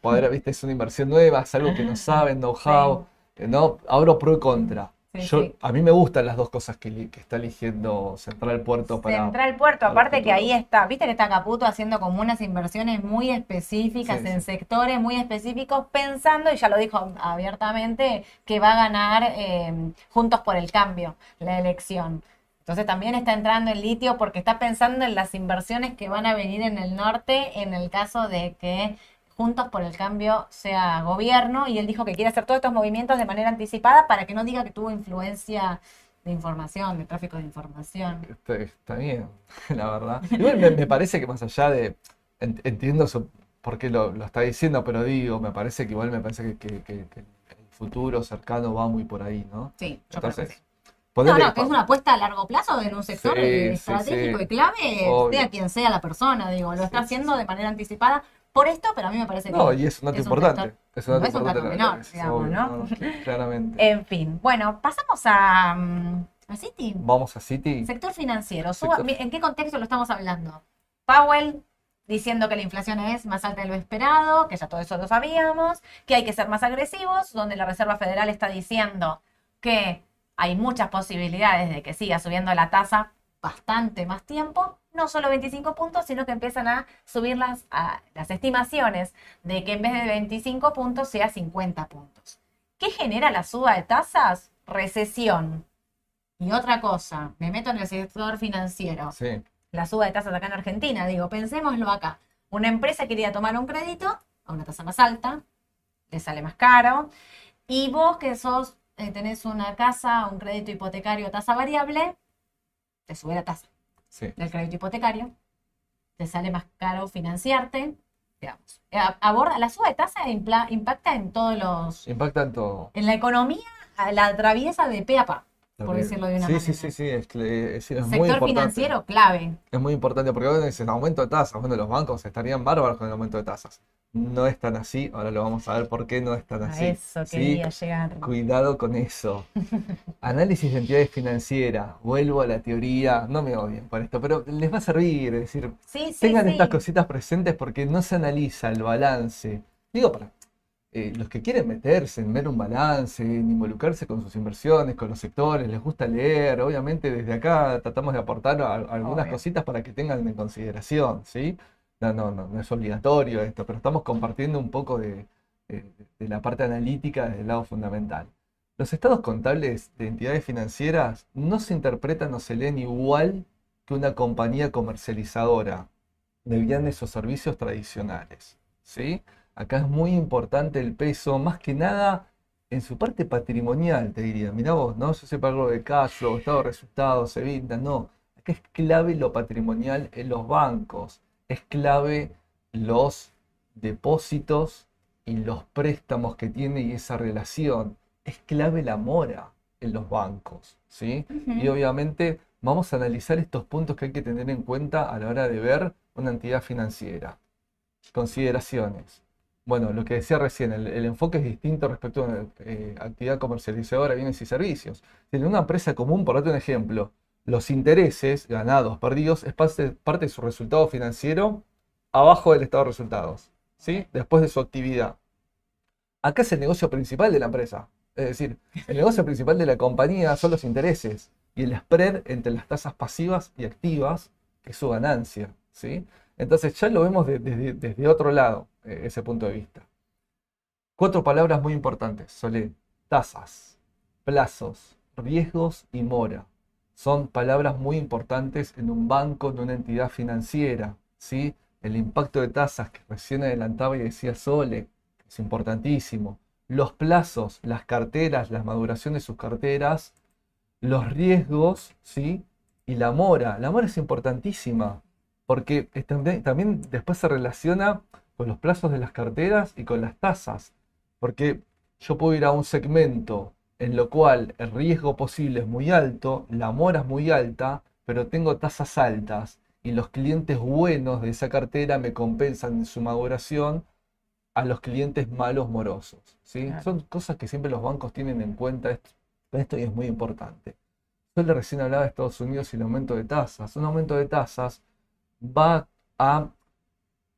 poder, viste, es una inversión nueva, es algo que no saben, know-how, eh, ¿no? Abro pro y contra. Sí, Yo, sí. A mí me gustan las dos cosas que, está eligiendo Central Puerto para... Central Puerto, para el aparte que ahí está, viste que está Caputo haciendo como unas inversiones muy específicas Sí, en sectores muy específicos, pensando, y ya lo dijo abiertamente, que va a ganar eh, Juntos por el Cambio la elección. Entonces también está entrando en litio porque está pensando en las inversiones que van a venir en el norte en el caso de que Juntos por el Cambio sea gobierno y él dijo que quiere hacer todos estos movimientos de manera anticipada para que no diga que tuvo influencia de información, de tráfico de información. Está, está bien, la verdad. Igual me, me parece que más allá de. en- entiendo su- por qué lo, lo está diciendo, pero digo, me parece que igual me parece que, que- que- que el futuro cercano va muy por ahí, ¿no? Sí, yo creo que Entonces, sí. No, ponele no, que es una apuesta a largo plazo en un sector Sí, eh, sí, estratégico sí. y clave, Obvio. sea quien sea la persona, digo, lo está haciendo de manera anticipada por esto, pero a mí me parece que No, y es un dato es un importante. Es un dato no es un dato la- menor, digamos, obvio, ¿no? Claramente. En fin, bueno, pasamos a, mm, a Citi. Vamos a City. Sector financiero. Sector- ¿En qué contexto lo estamos hablando? Powell diciendo que la inflación es más alta de lo esperado, que ya todo eso lo sabíamos, que hay que ser más agresivos, donde la Reserva Federal está diciendo que hay muchas posibilidades de que siga subiendo la tasa bastante más tiempo, no solo 25 puntos, sino que empiezan a subir las, a- las estimaciones de que en vez de 25 puntos sea 50 puntos. ¿Qué genera la suba de tasas? Recesión. Y otra cosa, me meto en el sector financiero Sí, la suba de tasas acá en Argentina. Digo, pensémoslo acá. Una empresa quería tomar un crédito a una tasa más alta, le sale más caro, y vos que sos, eh, tenés una casa, un crédito hipotecario tasa variable, te sube la tasa sí. del crédito hipotecario, te sale más caro financiarte, digamos. Eh, Aborda, la suba de tasa impla- impacta en todos los, Impacta en todo. en la economía, la atraviesa de pe a pa, por decirlo de una sí, manera. Sí, sí, sí, es, que- es, es muy Sector importante. financiero clave. Es muy importante porque ahora dicen aumento de tasas. Bueno, los bancos estarían bárbaros con el aumento de tasas. No es tan así. Ahora lo vamos a ver por qué no es tan A así. eso ¿sí? quería llegar. Cuidado con eso. Análisis de entidades financieras. Vuelvo a la teoría. No me odien por esto, pero les va a servir. Es decir, Sí, sí, tengan estas cositas presentes porque no se analiza el balance. Digo, para eh, los que quieren meterse en ver un balance, en involucrarse con sus inversiones, con los sectores, les gusta leer, obviamente desde acá tratamos de aportar a- algunas Obvio. cositas para que tengan en consideración, ¿sí? No, no, no, es obligatorio esto, pero estamos compartiendo un poco de, la parte analítica desde el lado fundamental. Los estados contables de entidades financieras no se interpretan o se leen igual que una compañía comercializadora de bienes o servicios tradicionales. ¿sí? Acá es muy importante el peso, más que nada en su parte patrimonial, te diría. Mirá vos, no se sepa algo de cash flow, estado de resultados, evita, no. Acá es clave lo patrimonial en los bancos, es clave los depósitos y los préstamos que tiene y esa relación. Es clave la mora en los bancos, ¿sí? Y obviamente vamos a analizar estos puntos que hay que tener en cuenta a la hora de ver una entidad financiera. Consideraciones. Bueno, lo que decía recién, el, enfoque es distinto respecto a una eh, actividad comercializadora de bienes y servicios. En una empresa común, por darte un ejemplo, los intereses, ganados, perdidos, es parte, de su resultado financiero abajo del estado de resultados, ¿sí? después de su actividad. Acá es el negocio principal de la empresa. Es decir, el negocio principal de la compañía son los intereses y el spread entre las tasas pasivas y activas, que es su ganancia. ¿sí? Entonces ya lo vemos desde otro lado, eh, ese punto de vista. Cuatro palabras muy importantes, Solé. Tasas, plazos, riesgos y mora. Son palabras muy importantes en un banco, en una entidad financiera. ¿sí? El impacto de tasas que recién adelantaba y decía Sole, es importantísimo. Los plazos, las carteras, la maduración de sus carteras, los riesgos, ¿sí? Y la mora. La mora es importantísima porque también, después se relaciona con los plazos de las carteras y con las tasas. Porque yo puedo ir a un segmento en lo cual el riesgo posible es muy alto, la mora es muy alta, pero tengo tasas altas y los clientes buenos de esa cartera me compensan en su maduración a los clientes malos morosos. ¿sí? Son cosas que siempre los bancos tienen en cuenta esto, esto y es muy importante. Yo le recién hablaba de Estados Unidos y el aumento de tasas. Un aumento de tasas va a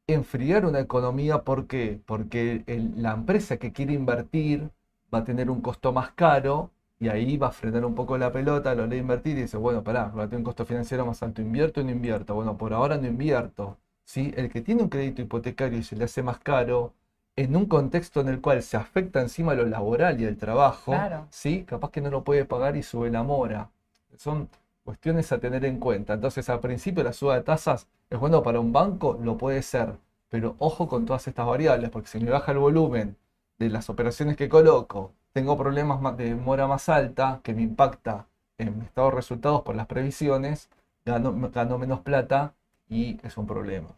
enfriar una economía. ¿Por qué? Porque la empresa que quiere invertir va a tener un costo más caro y ahí va a frenar un poco la pelota, lo lee invertir y dice, bueno, pará, va a tener un costo financiero más alto, ¿invierto o no invierto? Bueno, por ahora no invierto. ¿sí? El que tiene un crédito hipotecario y se le hace más caro, en un contexto en el cual se afecta encima lo laboral y el trabajo, ¿sí? capaz que no lo puede pagar y sube la mora. Son cuestiones a tener en cuenta. Entonces, al principio la suba de tasas es bueno para un banco, lo puede ser, pero ojo con todas estas variables, porque si me baja el volumen de las operaciones que coloco, tengo problemas de mora más alta que me impacta en mi estado de resultados por las previsiones, gano, menos plata y es un problema.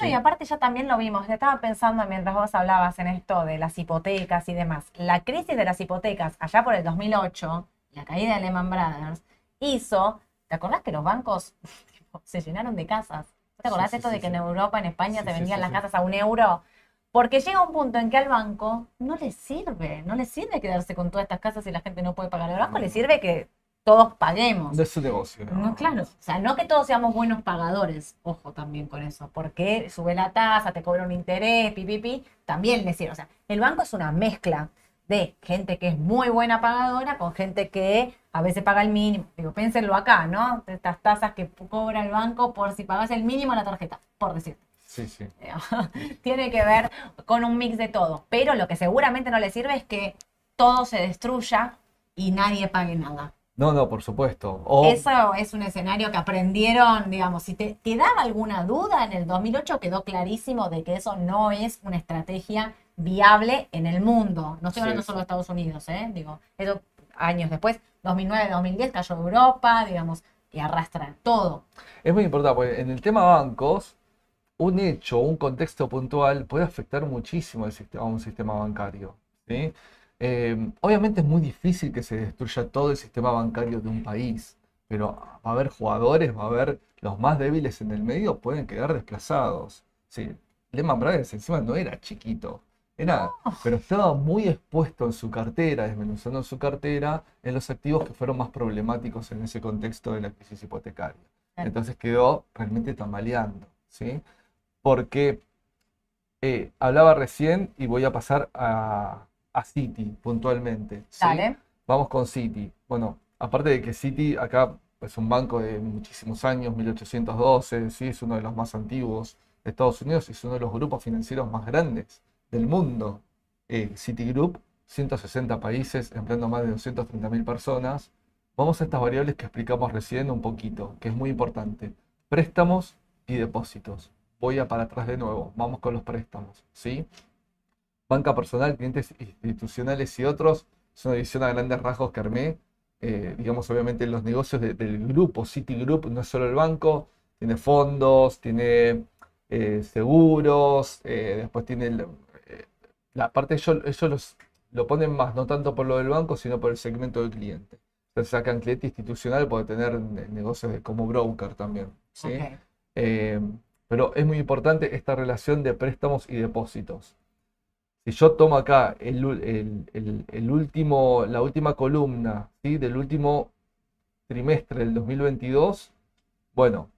No, y aparte ya también lo vimos, estaba pensando mientras vos hablabas en esto de las hipotecas y demás. La crisis de las hipotecas allá por el 2008, la caída de Lehman Brothers, hizo, ¿te acordás que los bancos se llenaron de casas? ¿Te acordás esto de que en Europa, en España, te vendían las casas a un euro? Porque llega un punto en que al banco no le sirve, no le sirve quedarse con todas estas casas y la gente no puede pagar. Al banco le sirve que todos paguemos. De su negocio. ¿no? claro. O sea, no que todos seamos buenos pagadores, ojo también con eso, porque sube la tasa, te cobra un interés, pipipi, también le sirve. O sea, el banco es una mezcla de gente que es muy buena pagadora con gente que a veces paga el mínimo. Digo, pénsenlo acá, ¿no? Estas tasas que cobra el banco por si pagas el mínimo en la tarjeta, por decirte. Sí, sí. Tiene que ver con un mix de todo. Pero lo que seguramente no le sirve es que todo se destruya y nadie pague nada. No, no, por supuesto. Eso es un escenario que aprendieron, digamos, si te, te, daba alguna duda en el 2008 quedó clarísimo de que eso no es una estrategia viable en el mundo. No estoy hablando solo de Estados Unidos, ¿eh? Digo, eso años después, 2009, 2010 cayó Europa, digamos, y arrastra todo. Es muy importante, porque en el tema bancos, un hecho, un contexto puntual puede afectar muchísimo el sistema, a un sistema bancario. Eh, obviamente es muy difícil que se destruya todo el sistema bancario de un país, pero va a haber jugadores, va a haber los más débiles en el medio, pueden quedar desplazados. Sí, Lehman Brothers encima no era chiquito, era, pero estaba muy expuesto en su cartera, desmenuzando su cartera, en los activos que fueron más problemáticos en ese contexto de la crisis hipotecaria. Entonces quedó realmente tambaleando. ¿sí? Porque eh, hablaba recién y voy a pasar a, City puntualmente. Vamos con City. Bueno, aparte de que City acá es un banco de muchísimos años, 1812, ¿sí? es uno de los más antiguos de Estados Unidos y es uno de los grupos financieros más grandes del mundo. Eh, Citigroup, 160 países, empleando más de 230.000 personas. Vamos a estas variables que explicamos recién un poquito, que es muy importante. Préstamos y depósitos. Voy a para atrás de nuevo. Vamos con los préstamos, ¿sí? Banca personal, clientes institucionales y otros. Es una división a grandes rasgos que armé. Eh, digamos, obviamente, los negocios del grupo Citigroup no es solo el banco, tiene fondos, tiene eh, seguros, eh, después tiene la parte, ellos, ellos lo ponen más, no tanto por lo del banco, sino por el segmento del cliente. Entonces sacan cliente institucional, puede tener negocios como broker también. ¿sí? Pero es muy importante esta relación de préstamos y depósitos. Si yo tomo acá el, último, la última columna ¿sí? del último trimestre del 2022, bueno,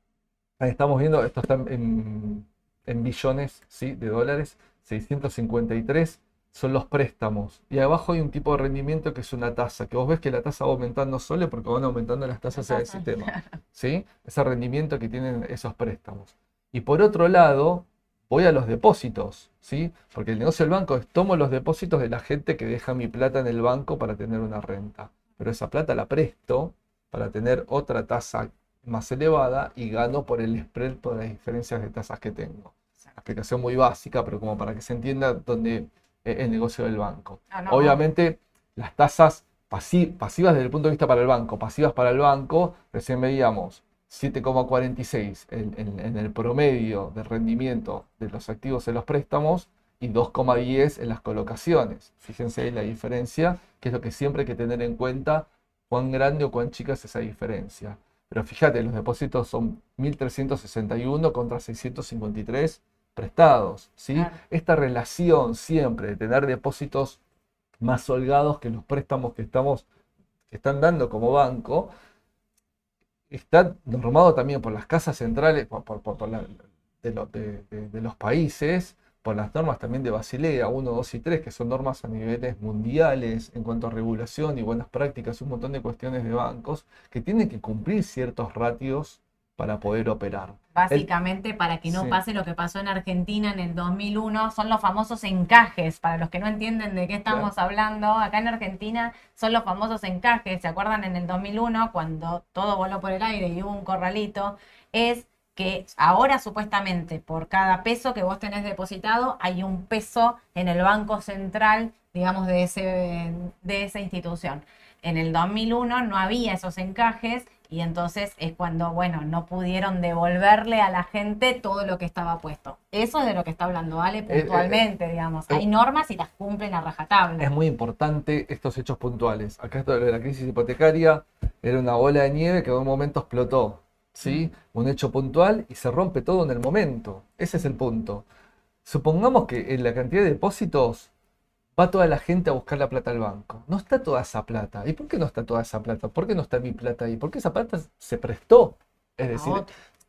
ahí estamos viendo, esto está en, billones ¿sí? de dólares, 653 son los préstamos. Y abajo hay un tipo de rendimiento que es una tasa, que vos ves que la tasa va aumentando solo porque van aumentando las tasas en el sistema. ¿sí? Ese rendimiento que tienen esos préstamos. Y por otro lado, voy a los depósitos, ¿sí? Porque el negocio del banco es tomo los depósitos de la gente que deja mi plata en el banco para tener una renta. Pero esa plata la presto para tener otra tasa más elevada y gano por el spread por las diferencias de tasas que tengo. Una explicación muy básica, pero como para que se entienda dónde es el negocio del banco. Ah, Obviamente, las tasas pasivas desde el punto de vista para el banco, pasivas para el banco, recién veíamos 7,46 en, el promedio de rendimiento de los activos en los préstamos y 2,10 en las colocaciones. Fíjense ahí la diferencia, que es lo que siempre hay que tener en cuenta, cuán grande o cuán chica es esa diferencia. Pero fíjate, los depósitos son 1.361 contra 653 prestados. ¿sí? Esta relación siempre de tener depósitos más holgados que los préstamos que estamos que están dando como banco, está normado también por las casas centrales por, de, los países, por las normas también de Basilea 1, 2 y 3, que son normas a niveles mundiales en cuanto a regulación y buenas prácticas, un montón de cuestiones de bancos que tienen que cumplir ciertos ratios para poder operar. Básicamente, para que no pase lo que pasó en Argentina en el 2001, son los famosos encajes. Para los que no entienden de qué estamos hablando, acá en Argentina son los famosos encajes. ¿Se acuerdan en el 2001 cuando todo voló por el aire y hubo un corralito? Es que ahora supuestamente por cada peso que vos tenés depositado hay un peso en el Banco Central, digamos, de, ese, de esa institución. En el 2001 no había esos encajes y entonces es cuando, bueno, no pudieron devolverle a la gente todo lo que estaba puesto. Eso es de lo que está hablando Ale eh, eh, puntualmente, digamos. Hay normas y las cumplen a rajatabla. Es muy importante estos hechos puntuales. Acá esto de la crisis hipotecaria era una bola de nieve que en un momento explotó. ¿sí? Un hecho puntual y se rompe todo en el momento. Ese es el punto. Supongamos que en la cantidad de depósitos va toda la gente a buscar la plata al banco. No está toda esa plata. ¿Y por qué no está toda esa plata? ¿Por qué no está mi plata ahí? Porque esa plata se prestó. Es decir,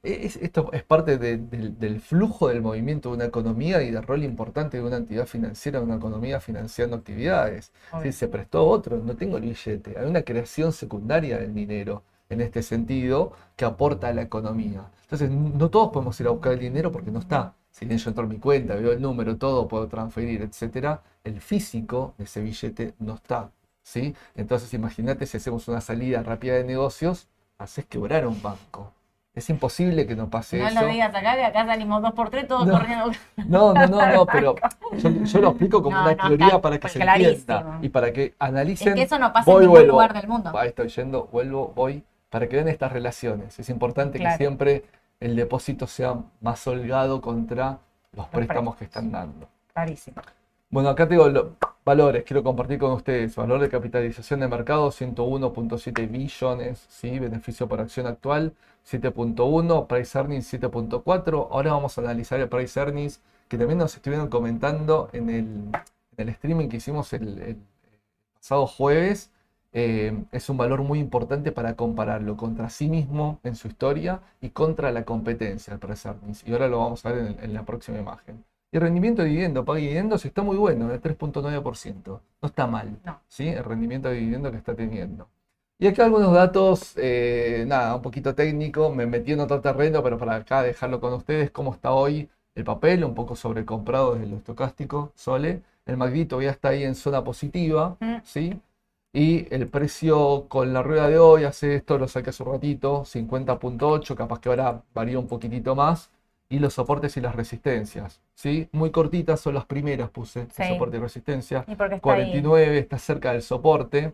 esto es parte del flujo del movimiento de una economía y del rol importante de una entidad financiera, de una economía financiando actividades. se prestó a otro, no tengo el billete. Hay una creación secundaria del dinero en este sentido que aporta a la economía. Entonces, no todos podemos ir a buscar el dinero porque no está si bien yo entro en mi cuenta, veo el número, todo, puedo transferir, etcétera, el físico de ese billete no está. ¿sí? Entonces, imagínate si hacemos una salida rápida de negocios, haces quebrar un banco. Es imposible que no pase eso. No lo digas acá, que acá salimos dos por tres, todos corriendo. No, no, no, no, pero yo, lo explico como una teoría para que se entienda y para que analicen. Es que eso no pasa en ningún lugar del mundo. Ahí estoy yendo, vuelvo, voy, para que vean estas relaciones. Es importante que siempre el depósito sea más holgado contra los, préstamos que están dando. Clarísimo. Bueno, acá tengo los valores, quiero compartir con ustedes. Valor de capitalización de mercado, 101.7 billones, ¿sí? beneficio por acción actual, 7.1, price earnings 7.4. Ahora vamos a analizar el price earnings, que también nos estuvieron comentando en el, streaming que hicimos el pasado jueves. Eh, es un valor muy importante para compararlo contra sí mismo en su historia y contra la competencia, el price earnings. Y ahora lo vamos a ver en, la próxima imagen. Y el rendimiento de dividendo, paga dividendos, está muy bueno, el 3.9%. No está mal, ¿sí? El rendimiento de dividendo que está teniendo. Y acá algunos datos, eh, nada, un poquito técnico, me metí en otro terreno, pero para acá dejarlo con ustedes, cómo está hoy el papel, un poco sobrecomprado desde lo estocástico, Sole. El MACD todavía está ahí en zona positiva, mm. ¿sí? Y el precio con la rueda de hoy, hace esto, lo saqué hace un ratito, 50.8, capaz que ahora varía un poquitito más. y los soportes y las resistencias. ¿sí? Muy cortitas son las primeras, puse Sí. soporte y resistencia. ¿Y por qué está ahí? 49 está cerca del soporte.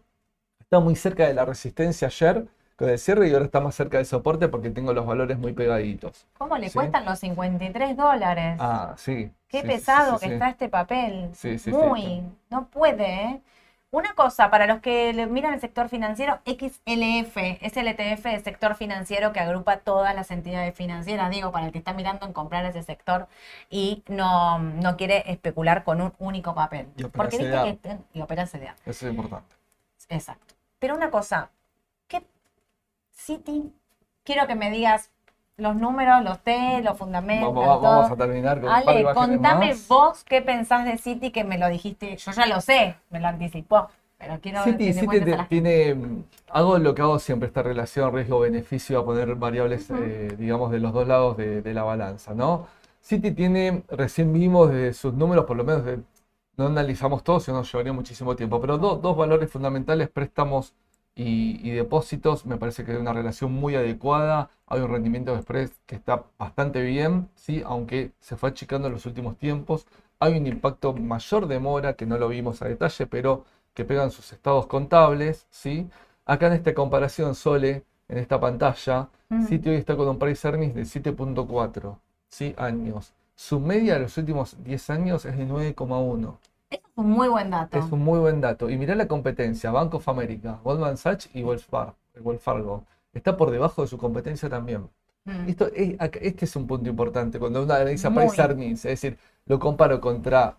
Está muy cerca de la resistencia ayer con el cierre y ahora está más cerca del soporte porque tengo los valores muy pegaditos. ¿Cómo le Sí. cuestan los 53 dólares? Ah, sí. Qué sí, pesado que está este papel. Sí, sí, sí, Muy. No puede, ¿eh? Una cosa, para los que le miran el sector financiero, XLF es el ETF del sector financiero que agrupa todas las entidades financieras. Digo, para el que está mirando en comprar ese sector y no, no quiere especular con un único papel. Y Porque viste CDA. que ten- y opera CDA. Eso es importante. Exacto. Pero una cosa, ¿qué City? Quiero que me digas los números, los T, los fundamentos, Vamos, todo. a terminar con Ale, contame vos qué pensás de City que me lo dijiste. Yo ya lo sé, me lo anticipó. Pero quiero Citi, que cuentes te- la tiene, mm, hago lo que hago siempre, esta relación riesgo-beneficio, a poner variables, eh, digamos, de los dos lados de, de la balanza, ¿no? Citi tiene, recién vimos de sus números, por lo menos de- no analizamos todos, si no nos llevaría muchísimo tiempo, pero do- dos valores fundamentales, préstamos y, y depósitos, me parece que hay una relación muy adecuada, hay un rendimiento de spread que está bastante bien, ¿sí? Aunque se fue achicando en los últimos tiempos, hay un impacto mayor de mora que no lo vimos a detalle, pero que pegan sus estados contables, ¿sí? Acá en esta comparación, Sole, en esta pantalla, Mm. Citi hoy está con un price earnings de 7.4, ¿sí? Años. Su media de los últimos 10 años es de 9,1. Eso es un muy buen dato. Es un muy buen dato. Y mirá la competencia, Bank of America, Goldman Sachs y Wells Fargo. Está por debajo de su competencia también. Mm. Esto es, este es un punto importante cuando uno analiza price earnings, es decir, lo comparo contra,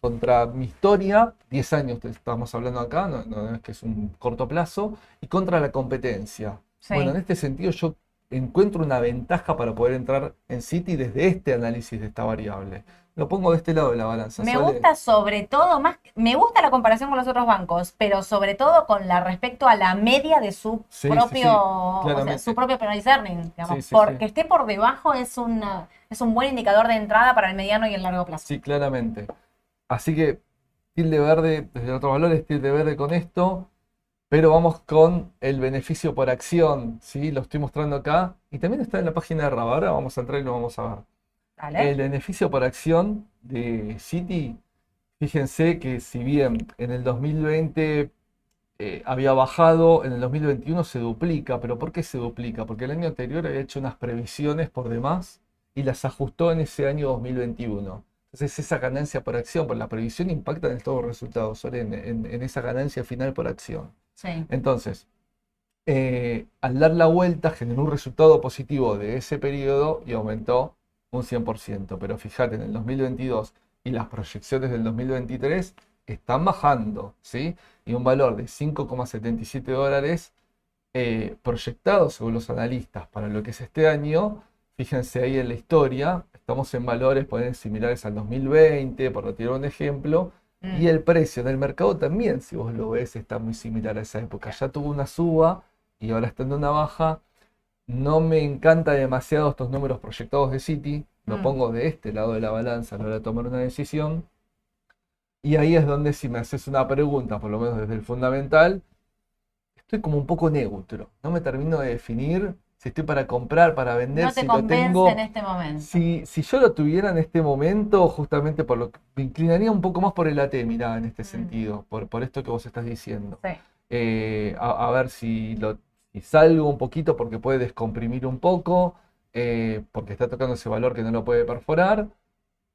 contra mi historia, 10 años te estamos hablando acá, no, no es que es un corto plazo, y contra la competencia. Sí. Bueno, en este sentido yo encuentro una ventaja para poder entrar en Citi desde este análisis de esta variable. Lo pongo de este lado de la balanza. Me gusta sobre todo más, me gusta la comparación con los otros bancos, pero sobre todo con la respecto a la media de su Sí, propio, sí, o sea, claramente. su propio price earning, digamos. Porque esté por debajo es una, es un buen indicador de entrada para el mediano y el largo plazo. Sí, claramente. Así que tilde verde desde otros valores, tilde verde con esto, pero vamos con el beneficio por acción, ¿sí? Lo estoy mostrando acá y también está en la página de Raba. Ahora vamos a entrar y lo vamos a ver. El beneficio por acción de Citi, fíjense que si bien en el 2020 eh, había bajado, en el 2021 se duplica, pero ¿por qué se duplica? Porque el año anterior había hecho unas previsiones por demás y las ajustó en ese año 2021. Entonces esa ganancia por acción, por la previsión impacta en todos los resultados, en- en esa ganancia final por acción. Sí. Entonces, eh, al dar la vuelta generó un resultado positivo de ese periodo y aumentó un 100%. Pero fíjate, en el 2022 y las proyecciones del 2023 están bajando, ¿sí? Y un valor de 5,77 dólares eh, proyectado según los analistas para lo que es este año, fíjense ahí en la historia, estamos en valores pueden similares al 2020, por tirar un ejemplo, Mm. y el precio del mercado también, si vos lo ves, está muy similar a esa época. Ya tuvo una suba y ahora está en una baja. No me encanta demasiado estos números proyectados de Citi. Lo Mm. pongo de este lado de la balanza a la hora de tomar una decisión. Y ahí es donde si me haces una pregunta, por lo menos desde el fundamental, estoy como un poco neutro. No me termino de definir si estoy para comprar, para vender, No te si lo tengo. en este momento. Si, si yo lo tuviera en este momento, justamente por lo que me inclinaría un poco más por el AT, mirá, en este Mm. sentido, por, por esto que vos estás diciendo. Sí. Eh, a, a ver si, lo, si salgo un poquito porque puede descomprimir un poco, eh, porque está tocando ese valor que no lo puede perforar.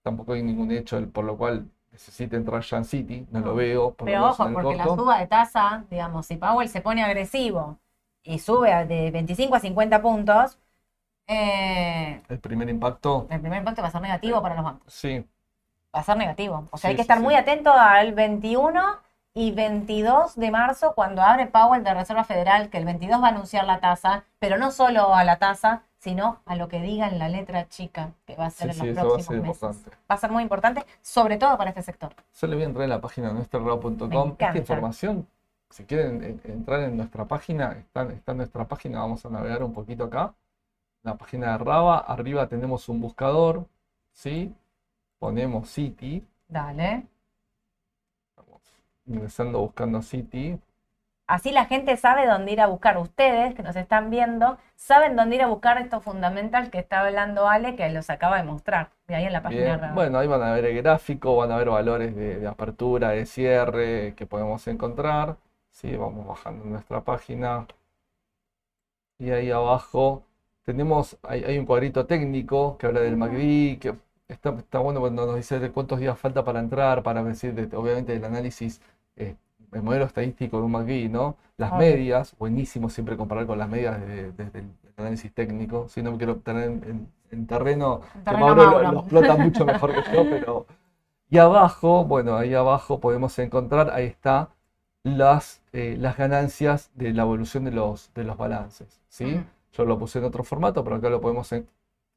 Tampoco hay ningún hecho por lo cual necesite entrar ya en City, no lo veo, por Pero ojo, porque la suba de tasa, digamos, si Powell se pone agresivo y sube de 25 a 50 puntos, eh, El primer impacto, el primer impacto va a ser negativo para los bancos. sí, Va a ser negativo. O sea, Sí, hay que estar sí. muy atento al 21 y 22 de marzo cuando abre Powell de Reserva Federal, que el 22 va a anunciar la tasa, pero no solo a la tasa, sino a lo que diga en la letra chica que va a ser sí, en sí, los eso va a próximos ser meses. importante. Va a ser muy importante, sobre todo para este sector. Solo voy a entrar en la página encanta. Esta información, si quieren en- entrar en nuestra página, está, está en nuestra página, vamos a navegar un poquito acá. La página de Raba, arriba tenemos un buscador, ¿sí? Ponemos City, Dale. Ingresando buscando City. Así la gente sabe dónde ir a buscar. Ustedes que nos están viendo saben dónde ir a buscar estos fundamentals que está hablando Ale, que los acaba de mostrar. De ahí en la página. Bien. Bueno, ahí van a ver el gráfico, van a ver valores de, de apertura, de cierre que podemos encontrar. Sí, vamos bajando nuestra página. Y ahí abajo tenemos, hay, hay un cuadrito técnico que habla del MACD, que está, está bueno cuando nos dice de cuántos días falta para entrar, para decir, de- obviamente, el análisis, eh, el modelo estadístico de un MACD, ¿no? Las medias, buenísimo siempre comparar con las medias de- desde el análisis técnico. Si no me quiero tener en, en- en terreno, En que terreno Mauro lo, Mauro. lo explota mucho mejor que yo, pero... Y abajo, bueno, ahí abajo podemos encontrar, ahí está, las, eh, las ganancias de la evolución de los, de los balances, ¿sí? Yo lo puse en otro formato, pero acá lo podemos en-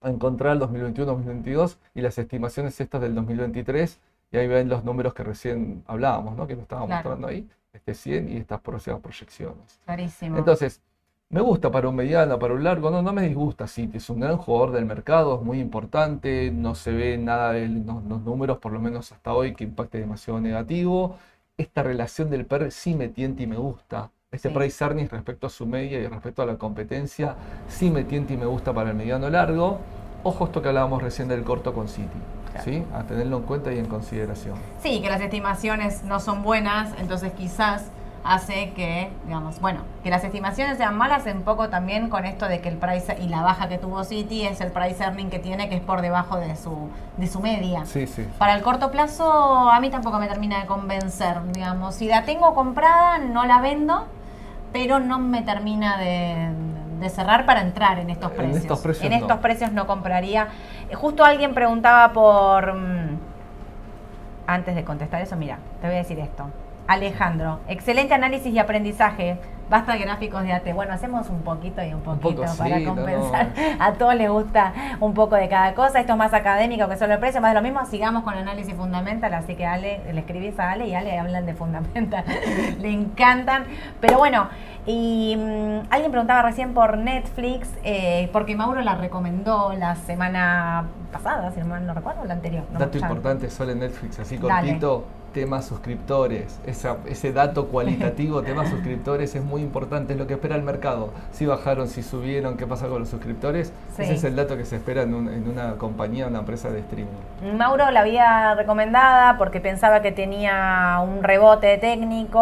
encontrar el 2021-2022 y las estimaciones estas del 2023, y ahí ven los números que recién hablábamos, ¿no? Que lo estaba Claro. mostrando ahí, este 100 y estas próximas proyecciones. Clarísimo. Entonces, me gusta para un mediano, para un largo, no, no me disgusta City, es un gran jugador del mercado, es muy importante, no se ve nada de los, los números, por lo menos hasta hoy, que impacte demasiado negativo. Esta relación del PER sí me tienta y me gusta. Este Sí. price earnings respecto a su media y respecto a la competencia, sí me tienta y me gusta para el mediano largo. Ojo esto que hablábamos recién del corto con City, Claro. ¿sí? A tenerlo en cuenta y en consideración. Sí, que las estimaciones no son buenas, entonces quizás hace que, digamos, bueno, que las estimaciones sean malas un poco también con esto de que el price y la baja que tuvo City es el price earning que tiene, que es por debajo de su, de su media. Sí, sí. Para el corto plazo, a mí tampoco me termina de convencer, digamos. Si la tengo comprada, no la vendo, pero no me termina de, de cerrar para entrar en estos En precios. estos precios En no. estos precios no compraría. Eh, Justo alguien preguntaba por... mm, Antes de contestar eso, mira, te voy a decir esto. Alejandro, excelente análisis y aprendizaje. Basta de gráficos de AT. Bueno, hacemos un poquito y un Un poquito poco, para sí, compensar. no. A todos les gusta un poco de cada cosa. Esto es más académico que solo el precio, más de lo mismo. Sigamos con análisis fundamental. Así que Ale, le escribís a Ale y Ale hablan de fundamental. le encantan. Pero bueno, y mm, alguien preguntaba recién por Netflix, eh, porque Mauro la recomendó la semana pasada, si mal no recuerdo, la anterior. no, Dato importante solo en Netflix, así Dale. Cortito, tema suscriptores. Esa- ese dato cualitativo, tema suscriptores, es muy importante, es lo que espera el mercado. Si bajaron, si subieron, qué pasa con los suscriptores. Sí. Ese es el dato que se espera en, un- en una compañía, una empresa de streaming. Mauro la había recomendada porque pensaba que tenía un rebote técnico,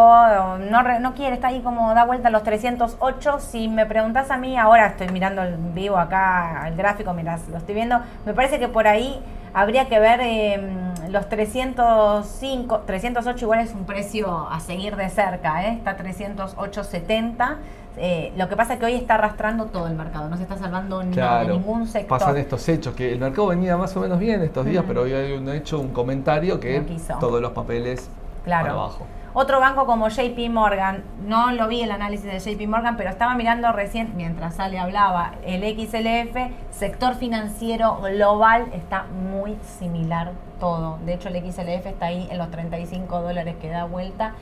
no, re- no quiere, está ahí como da vuelta a los 308. Si me preguntas a mí, ahora estoy mirando el vivo acá, el gráfico, mirás, lo estoy viendo, me parece que por ahí habría que ver eh, los 305, 308 igual es un precio a seguir de cerca, ¿eh? está 308.70. Eh, lo que pasa es que hoy está arrastrando todo el mercado, no se está salvando Claro, ningún sector. pasan estos hechos, que el mercado venía más o menos bien estos días, pero hoy hay un hecho, un comentario que No todos los papeles Claro. para abajo. Otro banco como JP Morgan, no lo vi el análisis de JP Morgan, pero estaba mirando recién, mientras Ale hablaba, el XLF, sector financiero global, está muy similar todo. De hecho, el XLF está ahí en los 35 dólares que da vuelta.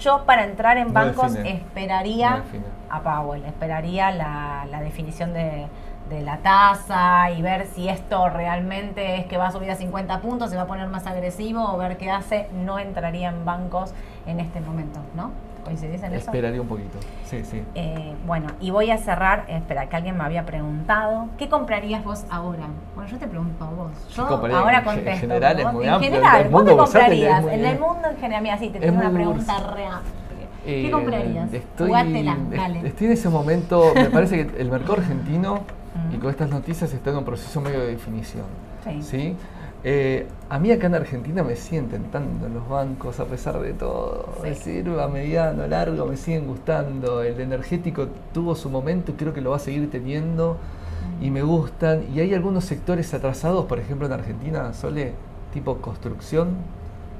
Yo para entrar en No bancos define. esperaría No a Powell, esperaría la, la definición de, de la tasa y ver si esto realmente es que va a subir a 50 puntos, se va a poner más agresivo o ver qué hace. No entraría en bancos en este momento, ¿no? ¿Coincidís en eso? Esperaría un poquito. Sí, sí. Eh, bueno, y voy a cerrar, espera, que alguien me había preguntado, ¿qué comprarías vos ahora? Bueno, yo te pregunto a vos. Yo ahora En contesto. general es vos- muy en amplio, general, el ¿vos mundo qué bursátil es comprarías? En el mundo en general, mira, sí, te tengo una pregunta re amplia. ¿Qué Eh, comprarías? Estoy, Jugátela, dale. estoy en ese momento, me parece que el mercado argentino y con estas noticias está en un proceso medio de definición. Sí. ¿sí? Eh, a mí acá en Argentina me siguen tentando los bancos a pesar de todo. Sí. Es decir, a mediano, largo, me siguen gustando. El energético tuvo su momento y creo que lo va a seguir teniendo y me gustan. Y hay algunos sectores atrasados, por ejemplo en Argentina, Sole, tipo construcción,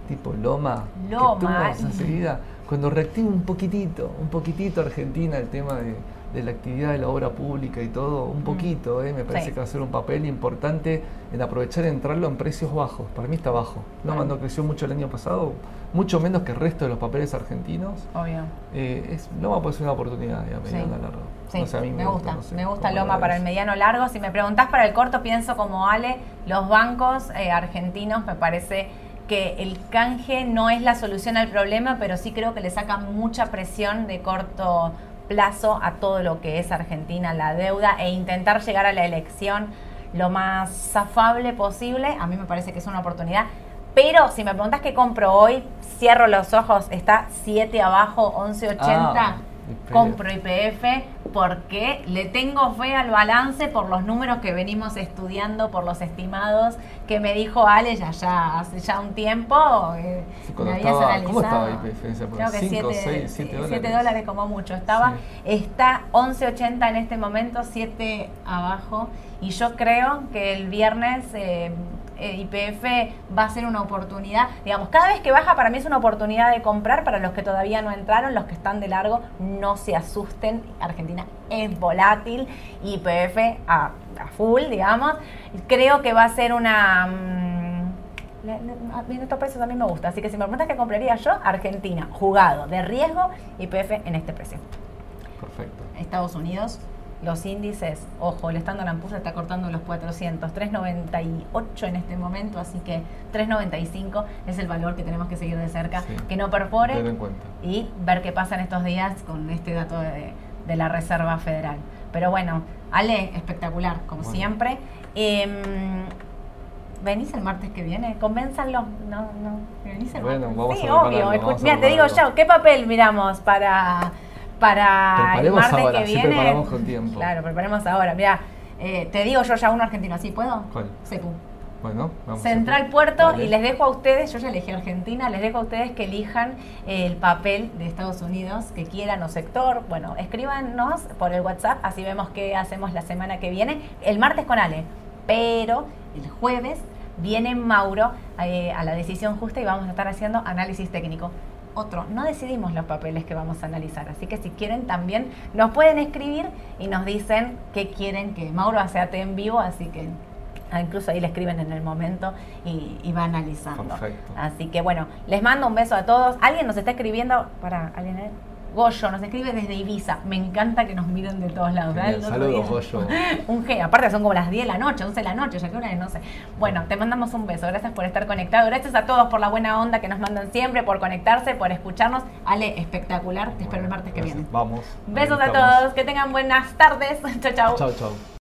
tipo Loma, Loma, que tuvo ay. enseguida, cuando reactiva un poquitito, un poquitito Argentina el tema de, de la actividad de la obra pública y todo, un poquito, eh, me parece Sí. que va a ser un papel importante en aprovechar y entrarlo en precios bajos. Para mí está bajo. Loma Bueno. no creció mucho el año pasado, mucho menos que el resto de los papeles argentinos. Obvio. Eh, es, Loma puede ser una oportunidad Sí. larga. Sí, No sé, a mí me, gusta, no sé me gusta Loma para el mediano largo. Si me preguntás para el corto, pienso como Ale, los bancos eh, argentinos me parece que el canje no es la solución al problema, pero sí creo que le saca mucha presión de corto plazo a todo lo que es Argentina, la deuda, e intentar llegar a la elección lo más afable posible, a mí me parece que es una oportunidad. Pero si me preguntas qué compro hoy, cierro los ojos, está 7 abajo, 11.80. Ah, compro IPF porque le tengo fe al balance por los números que venimos estudiando, por los estimados que me dijo Ale ya, ya hace ya un tiempo. eh, Sí, cuando me habías estaba- analizado. ¿cómo estaba IPF? Creo que Cinco, 7 seis, siete dólares. dólares como mucho. Estaba, Sí. Está 11.80 en este momento, 7 abajo. Y yo creo que el viernes eh, eh, YPF va a ser una oportunidad. Digamos, cada vez que baja para mí es una oportunidad de comprar para los que todavía no entraron, los que están de largo, no se asusten. Argentina es volátil, YPF a, a full, digamos. Creo que va a ser una... mm, a mí estos precios a mí me gusta, así que si me preguntas qué compraría yo, Argentina, jugado, de riesgo, YPF en este precio. Perfecto. Estados Unidos, los índices, ojo, el Standard Poor's está cortando los 400, 398 en este momento, así que 395 es el valor que tenemos que seguir de cerca, Sí. que no perfore y ver qué pasa en estos días con este dato de, de la Reserva Federal. Pero bueno, Ale, espectacular, como Bueno. siempre. Em, ¿Venís el martes que viene? Convénzanlo. No, no. ¿Venís el Bueno, martes? vamos sí, a obvio. vamos a Mira, te digo yo, ¿qué papel miramos para, para el martes ahora, que viene? preparamos con tiempo. Claro, preparemos ahora. Mira, eh, te digo yo ya uno argentino, ¿sí puedo? ¿Cuál? Secu. Bueno, vamos a- Central Puerto y les dejo a ustedes, yo ya elegí Argentina, les dejo a ustedes que elijan el papel de Estados Unidos que quieran o sector. Bueno, escríbanos por el WhatsApp, así vemos qué hacemos la semana que viene. El martes con Ale, pero el jueves viene Mauro eh, a la decisión justa y vamos a estar haciendo análisis técnico. Otro, no decidimos los papeles que vamos a analizar, así que si quieren también nos pueden escribir y nos dicen qué quieren que Mauro hace en vivo, así que incluso ahí le escriben en el momento y, y va analizando. Perfecto. Así que bueno, les mando un beso a todos. Alguien nos está escribiendo, para alguien? Goyo nos escribe desde Ibiza. Me encanta que nos miren de todos lados. Saludos, Goyo. Un G, aparte son como las 10 de la noche, 11 de la noche, ya que hora es, no sé. Bueno, te mandamos un beso. Gracias por estar conectado. Gracias a todos por la buena onda que nos mandan siempre, por conectarse, por escucharnos. Ale, espectacular. Te espero el martes que viene. Vamos. Besos a todos. Que tengan buenas tardes. chau, chau. Chau, chau.